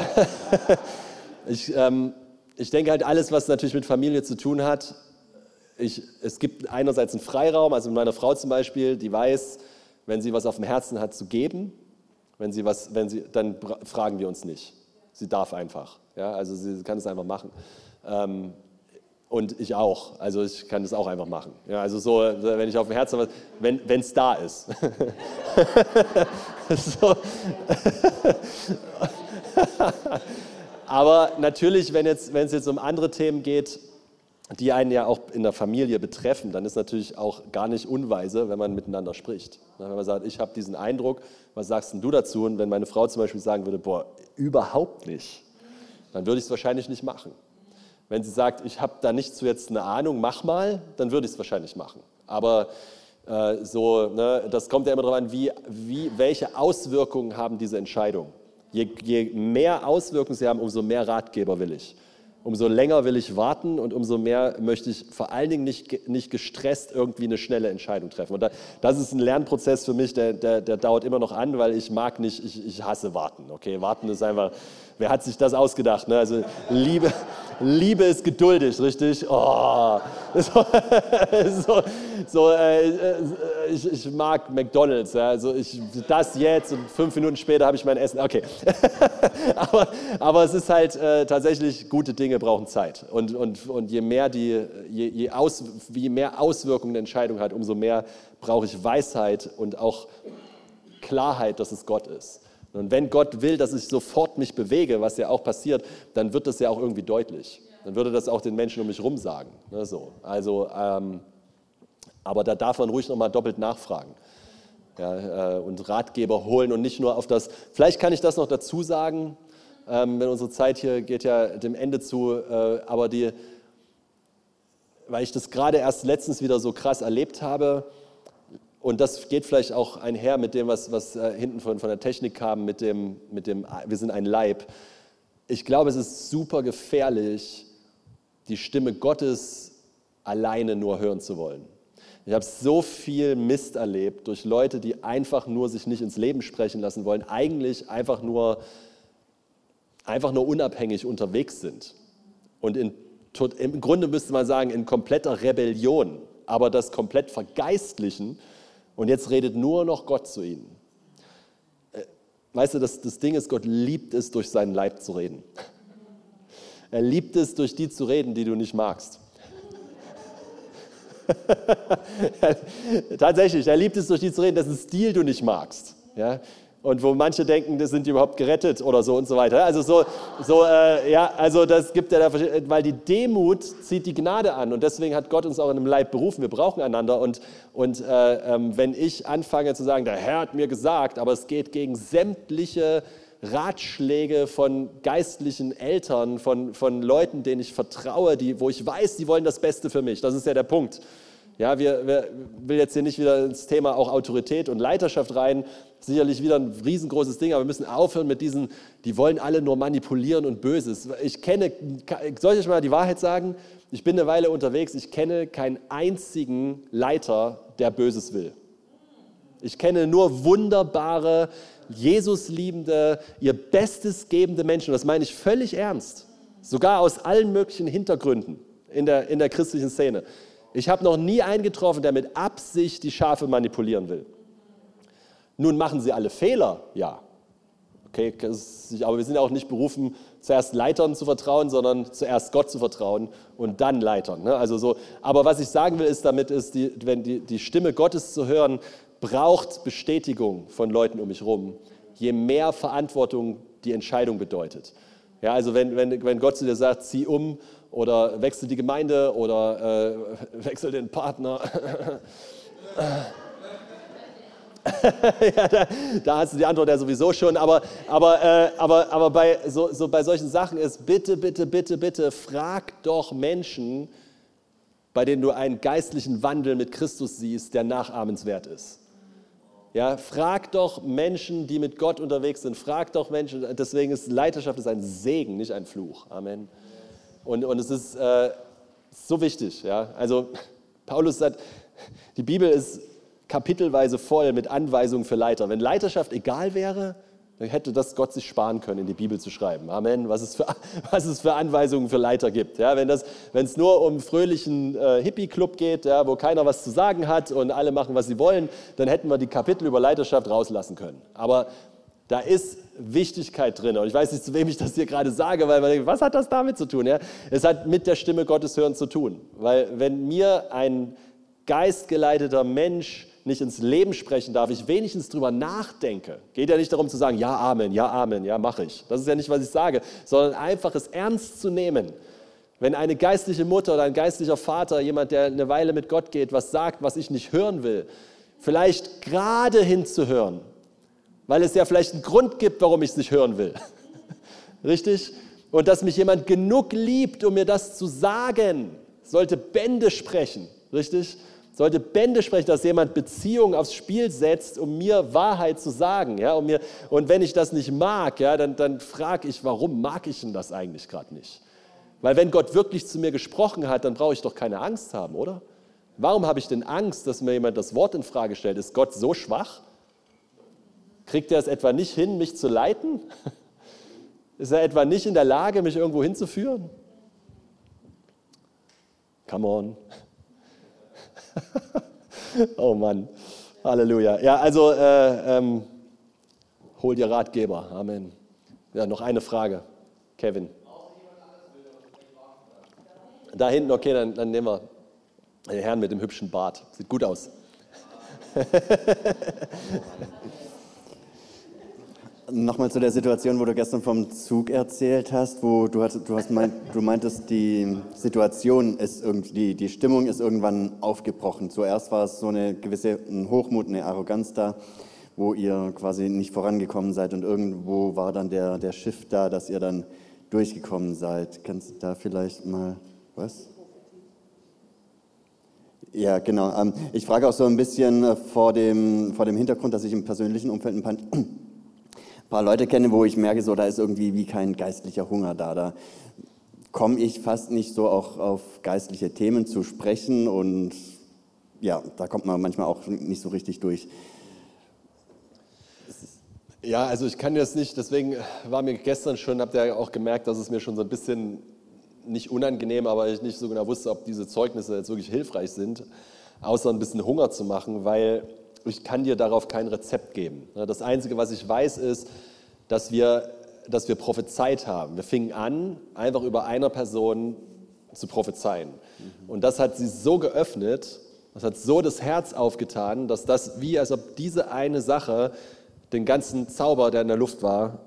ich, ähm, ich denke halt, alles, was natürlich mit Familie zu tun hat, ich, es gibt einerseits einen Freiraum, also mit meiner Frau zum Beispiel, die weiß, wenn sie was auf dem Herzen hat zu geben, wenn sie was, wenn sie, dann fragen wir uns nicht. Sie darf einfach. Ja, also sie kann es einfach machen. Ähm, und ich auch. Also ich kann es auch einfach machen. Ja, also so, wenn ich auf dem Herzen habe, wenn es da ist. Aber natürlich, wenn, jetzt, es jetzt um andere Themen geht, die einen ja auch in der Familie betreffen, dann ist natürlich auch gar nicht unweise, wenn man miteinander spricht. Wenn man sagt, ich habe diesen Eindruck, was sagst denn du dazu? Und wenn meine Frau zum Beispiel sagen würde, boah, überhaupt nicht, dann würde ich es wahrscheinlich nicht machen. Wenn sie sagt, ich habe da nicht so jetzt eine Ahnung, mach mal, dann würde ich es wahrscheinlich machen. Aber äh, so, ne, das kommt ja immer darauf an, wie, wie, welche Auswirkungen haben diese Entscheidungen. Je, je mehr Auswirkungen sie haben, umso mehr Ratgeber will ich. Umso länger will ich warten und umso mehr möchte ich vor allen Dingen nicht, nicht gestresst irgendwie eine schnelle Entscheidung treffen. Und da, das ist ein Lernprozess für mich, der, der, der dauert immer noch an, weil ich mag nicht, ich, ich hasse warten. Okay, warten ist einfach, wer hat sich das ausgedacht? Ne? Also Liebe, Liebe ist geduldig, richtig? Oh, so, so, so äh, ich, ich mag McDonalds. Ja? Also ich, das jetzt und fünf Minuten später habe ich mein Essen. Okay, aber, aber es ist halt äh, tatsächlich, gute Dinge brauchen Zeit. Und, und, und je, mehr die, je, je, aus, je mehr Auswirkungen eine Entscheidung hat, umso mehr brauche ich Weisheit und auch Klarheit, dass es Gott ist. Und wenn Gott will, dass ich sofort mich bewege, was ja auch passiert, dann wird das ja auch irgendwie deutlich. Dann würde das auch den Menschen um mich herum sagen. Ne, so. Also, ähm, aber da darf man ruhig nochmal doppelt nachfragen ja, äh, und Ratgeber holen und nicht nur auf das. Vielleicht kann ich das noch dazu sagen, ähm, wenn unsere Zeit hier geht ja dem Ende zu, äh, aber die, weil ich das gerade erst letztens wieder so krass erlebt habe, und das geht vielleicht auch einher mit dem, was, was äh, hinten von, von der Technik kam, mit dem, mit dem, wir sind ein Leib. Ich glaube, es ist super gefährlich, die Stimme Gottes alleine nur hören zu wollen. Ich habe so viel Mist erlebt durch Leute, die einfach nur sich nicht ins Leben sprechen lassen wollen, eigentlich einfach nur, einfach nur unabhängig unterwegs sind. Und in, im Grunde müsste man sagen, in kompletter Rebellion, aber das komplett vergeistlichen. Und jetzt redet nur noch Gott zu ihnen. Äh, Weißt du, das, das Ding ist, Gott liebt es, durch seinen Leib zu reden. Er liebt es, durch die zu reden, die du nicht magst. Tatsächlich, er liebt es, durch die zu reden, dessen Stil du nicht magst. Ja? Und wo manche denken, das sind die überhaupt gerettet oder so und so weiter. Also so, so äh, ja, also das gibt ja, da, weil die Demut zieht die Gnade an und deswegen hat Gott uns auch in einem Leib berufen. Wir brauchen einander und, und äh, ähm, wenn ich anfange zu sagen, der Herr hat mir gesagt, aber es geht gegen sämtliche Ratschläge von geistlichen Eltern, von, von Leuten, denen ich vertraue, die, wo ich weiß, die wollen das Beste für mich. Das ist ja der Punkt. Ja, wir, wir will jetzt hier nicht wieder ins Thema auch Autorität und Leiterschaft rein. Sicherlich wieder ein riesengroßes Ding, aber wir müssen aufhören mit diesen, die wollen alle nur manipulieren und Böses. Ich kenne, soll ich euch mal die Wahrheit sagen? Ich bin eine Weile unterwegs, ich kenne keinen einzigen Leiter, der Böses will. Ich kenne nur wunderbare, Jesus-liebende, ihr Bestes gebende Menschen. Das meine ich völlig ernst. Sogar aus allen möglichen Hintergründen in der, in der christlichen Szene. Ich habe noch nie einen getroffen, der mit Absicht die Schafe manipulieren will. Nun machen sie alle Fehler, ja. Okay, aber wir sind auch nicht berufen, zuerst Leitern zu vertrauen, sondern zuerst Gott zu vertrauen und dann Leitern. Ne? Also so, aber was ich sagen will, ist damit, ist, die, wenn die, die Stimme Gottes zu hören, braucht Bestätigung von Leuten um mich herum, je mehr Verantwortung die Entscheidung bedeutet. Ja, also wenn, wenn, wenn Gott zu dir sagt, zieh um oder wechsel die Gemeinde oder äh, wechsel den Partner, ja, da, da hast du die Antwort ja sowieso schon. Aber, aber, äh, aber, aber bei, so, so bei solchen Sachen ist, bitte, bitte, bitte, bitte, frag doch Menschen, bei denen du einen geistlichen Wandel mit Christus siehst, der nachahmenswert ist. Ja, frag doch Menschen, die mit Gott unterwegs sind. Frag doch Menschen. Deswegen ist Leiterschaft ist ein Segen, nicht ein Fluch. Amen. Und, und es ist äh, so wichtig. Ja? Also Paulus sagt, die Bibel ist kapitelweise voll mit Anweisungen für Leiter. Wenn Leiterschaft egal wäre, Dann hätte das Gott sich sparen können, in die Bibel zu schreiben. Amen. Was es für, was es für Anweisungen für Leiter gibt. Ja, wenn, es nur um fröhlichen äh, Hippie-Club geht, ja, wo keiner was zu sagen hat und alle machen, was sie wollen, dann hätten wir die Kapitel über Leiterschaft rauslassen können. Aber da ist Wichtigkeit drin. Und ich weiß nicht, zu wem ich das hier gerade sage, weil man denkt, was hat das damit zu tun? Ja? Es hat mit der Stimme Gottes hören zu tun. Weil wenn mir ein geistgeleiteter Mensch nicht ins Leben sprechen darf, ich wenigstens drüber nachdenke. Geht ja nicht darum zu sagen, ja, Amen, ja, Amen, ja, mache ich. Das ist ja nicht, was ich sage, sondern einfach es ernst zu nehmen. Wenn eine geistliche Mutter oder ein geistlicher Vater, jemand, der eine Weile mit Gott geht, was sagt, was ich nicht hören will, vielleicht gerade hinzuhören, weil es ja vielleicht einen Grund gibt, warum ich es nicht hören will. Richtig? Und dass mich jemand genug liebt, um mir das zu sagen, sollte Bände sprechen. Richtig? Sollte Bände sprechen, dass jemand Beziehungen aufs Spiel setzt, um mir Wahrheit zu sagen. Ja, um mir, und wenn ich das nicht mag, ja, dann, dann frage ich, warum mag ich denn das eigentlich gerade nicht? Weil wenn Gott wirklich zu mir gesprochen hat, dann brauche ich doch keine Angst haben, oder? Warum habe ich denn Angst, dass mir jemand das Wort in Frage stellt? Ist Gott so schwach? Kriegt er es etwa nicht hin, mich zu leiten? Ist er etwa nicht in der Lage, mich irgendwo hinzuführen? Come on. oh Mann, Halleluja. Ja, also äh, ähm, hol dir Ratgeber. Amen. Ja, noch eine Frage. Kevin. Da hinten, okay, dann, dann nehmen wir den Herrn mit dem hübschen Bart. Sieht gut aus. Nochmal zu der Situation, wo du gestern vom Zug erzählt hast, wo du, hast, du, hast meint, du meintest, die Situation ist irgendwie, die Stimmung ist irgendwann aufgebrochen. Zuerst war es so eine gewisse Hochmut, eine Arroganz da, wo ihr quasi nicht vorangekommen seid und irgendwo war dann der, der Shift da, dass ihr dann durchgekommen seid. Kannst du da vielleicht mal was? Ja, genau. Ähm, ich frage auch so ein bisschen äh, vor dem, vor dem Hintergrund, dass ich im persönlichen Umfeld ein paar paar Leute kenne, wo ich merke, so, da ist irgendwie wie kein geistlicher Hunger da. Da komme ich fast nicht so auch auf geistliche Themen zu sprechen und ja, da kommt man manchmal auch nicht so richtig durch. Ja, also ich kann das nicht, deswegen war mir gestern schon, habt ihr auch gemerkt, dass es mir schon so ein bisschen nicht unangenehm, aber ich nicht so genau wusste, ob diese Zeugnisse jetzt wirklich hilfreich sind, außer ein bisschen Hunger zu machen, weil ich kann dir darauf kein Rezept geben. Das Einzige, was ich weiß, ist, dass wir, dass wir prophezeit haben. Wir fingen an, einfach über einer Person zu prophezeien. Und das hat sie so geöffnet, das hat so das Herz aufgetan, dass das wie, als ob diese eine Sache den ganzen Zauber, der in der Luft war,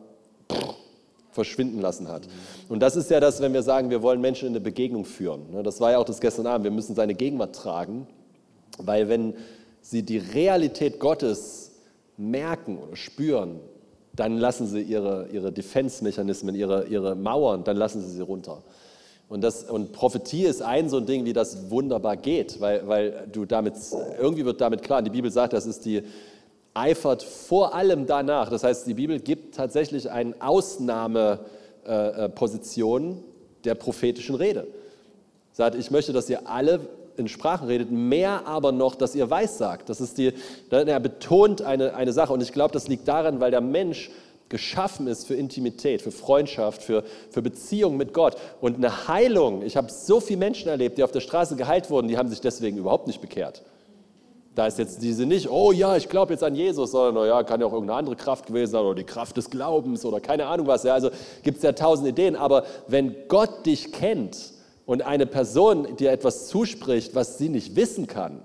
verschwinden lassen hat. Und das ist ja das, wenn wir sagen, wir wollen Menschen in eine Begegnung führen. Das war ja auch das gestern Abend. Wir müssen seine Gegenwart tragen, weil wenn sie die Realität Gottes merken oder spüren, dann lassen sie ihre, ihre Defense-Mechanismen, ihre, ihre Mauern, dann lassen sie sie runter. Und, das, und Prophetie ist ein so ein Ding, wie das wunderbar geht, weil, weil du damit, irgendwie wird damit klar, die Bibel sagt, das ist die, eifert vor allem danach. Das heißt, die Bibel gibt tatsächlich eine Ausnahmeposition äh, der prophetischen Rede. Sagt, ich möchte, dass ihr alle in Sprachen redet, mehr aber noch, dass ihr weiß sagt. Das ist die, er betont eine, eine Sache und ich glaube, das liegt daran, weil der Mensch geschaffen ist für Intimität, für Freundschaft, für, für Beziehung mit Gott. Und eine Heilung, ich habe so viele Menschen erlebt, die auf der Straße geheilt wurden, die haben sich deswegen überhaupt nicht bekehrt. Da ist jetzt diese nicht, oh ja, ich glaube jetzt an Jesus, sondern oh ja, kann ja auch irgendeine andere Kraft gewesen sein oder die Kraft des Glaubens oder keine Ahnung was. Ja, also gibt es ja tausend Ideen. Aber wenn Gott dich kennt, und eine Person dir etwas zuspricht, was sie nicht wissen kann,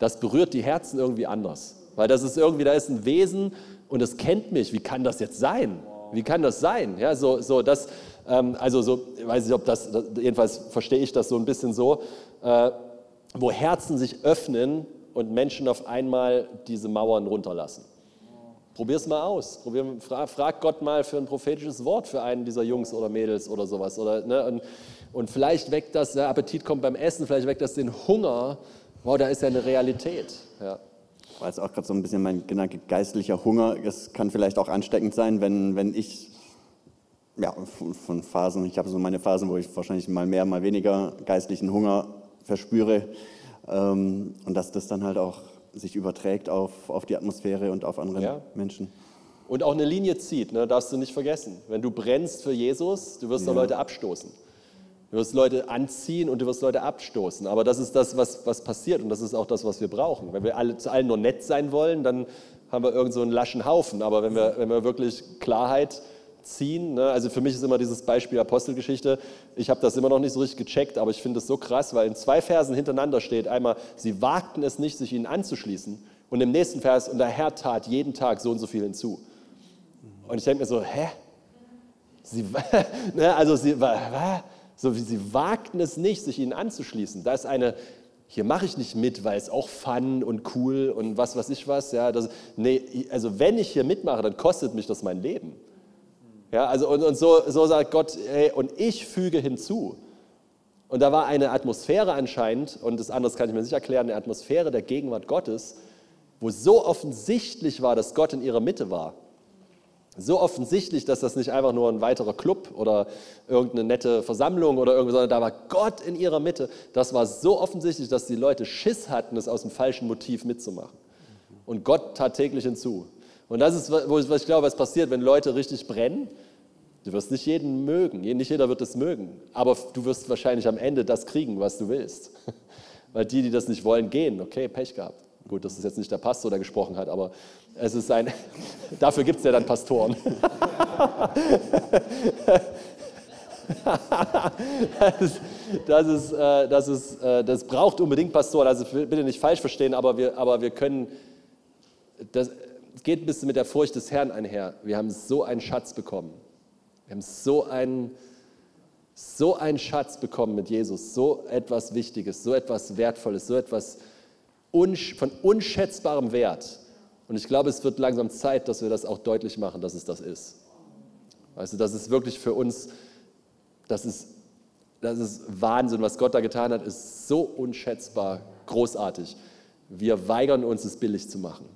das berührt die Herzen irgendwie anders. Weil das ist irgendwie, da ist ein Wesen und es kennt mich. Wie kann das jetzt sein? Wie kann das sein? Ja, so, so das, ähm, also so, weiß nicht, ob das, das, jedenfalls verstehe ich das so ein bisschen so, äh, wo Herzen sich öffnen und Menschen auf einmal diese Mauern runterlassen. Probier es mal aus. Probier, frag, frag, Gott mal für ein prophetisches Wort für einen dieser Jungs oder Mädels oder sowas. Oder, ne, und, und vielleicht weckt das, der Appetit kommt beim Essen, vielleicht weckt das den Hunger. Wow, da ist ja eine Realität. Ja. War jetzt auch gerade so ein bisschen mein Gedanke, geistlicher Hunger. Es kann vielleicht auch ansteckend sein, wenn, wenn ich ja, von, von Phasen, ich habe so meine Phasen, wo ich wahrscheinlich mal mehr, mal weniger geistlichen Hunger verspüre. Ähm, und dass das dann halt auch sich überträgt auf, auf die Atmosphäre und auf andere ja. Menschen. und auch eine Linie zieht, ne, darfst du nicht vergessen. Wenn du brennst für Jesus, du wirst auch Leute abstoßen. Du wirst Leute anziehen und du wirst Leute abstoßen. Aber das ist das, was, was passiert und das ist auch das, was wir brauchen. Wenn wir alle, zu allen nur nett sein wollen, dann haben wir irgend so einen laschen Haufen. Aber wenn wir, wenn wir wirklich Klarheit ziehen, ne, also für mich ist immer dieses Beispiel Apostelgeschichte, ich habe das immer noch nicht so richtig gecheckt, aber ich finde es so krass, weil in zwei Versen hintereinander steht einmal, sie wagten es nicht, sich ihnen anzuschließen und im nächsten Vers, und der Herr tat jeden Tag so und so viel hinzu. Und ich denke mir so, hä? Sie, ne, also sie, so, sie wagten es nicht, sich ihnen anzuschließen. Da ist eine, hier mache ich nicht mit, weil es auch fun und cool und was weiß ich was. Ja, das, nee, also wenn ich hier mitmache, dann kostet mich das mein Leben. Ja, also und, und so, so sagt Gott, hey, und ich füge hinzu. Und da war eine Atmosphäre anscheinend, und das andere kann ich mir nicht erklären, eine Atmosphäre der Gegenwart Gottes, wo so offensichtlich war, dass Gott in ihrer Mitte war. So offensichtlich, dass das nicht einfach nur ein weiterer Club oder irgendeine nette Versammlung oder irgendwie, sondern da war Gott in ihrer Mitte. Das war so offensichtlich, dass die Leute Schiss hatten, es aus dem falschen Motiv mitzumachen. Und Gott tat täglich hinzu. Und das ist, was ich glaube, was passiert, wenn Leute richtig brennen. Du wirst nicht jeden mögen, nicht jeder wird es mögen, aber du wirst wahrscheinlich am Ende das kriegen, was du willst. Weil die, die das nicht wollen, gehen. Okay, Pech gehabt. Gut, das ist jetzt nicht der Pastor, der gesprochen hat, aber es ist ein, dafür gibt es ja dann Pastoren. das, das, ist, äh, das, ist, äh, das braucht unbedingt Pastoren, also bitte nicht falsch verstehen, aber wir, aber wir können, das geht ein bisschen mit der Furcht des Herrn einher. Wir haben so einen Schatz bekommen. Wir haben so einen, so einen Schatz bekommen mit Jesus, so etwas Wichtiges, so etwas Wertvolles, so etwas von unschätzbarem Wert. Und ich glaube, es wird langsam Zeit, dass wir das auch deutlich machen, dass es das ist. Weißt du, das ist wirklich für uns, das ist, das ist Wahnsinn, was Gott da getan hat, ist so unschätzbar großartig. Wir weigern uns, es billig zu machen.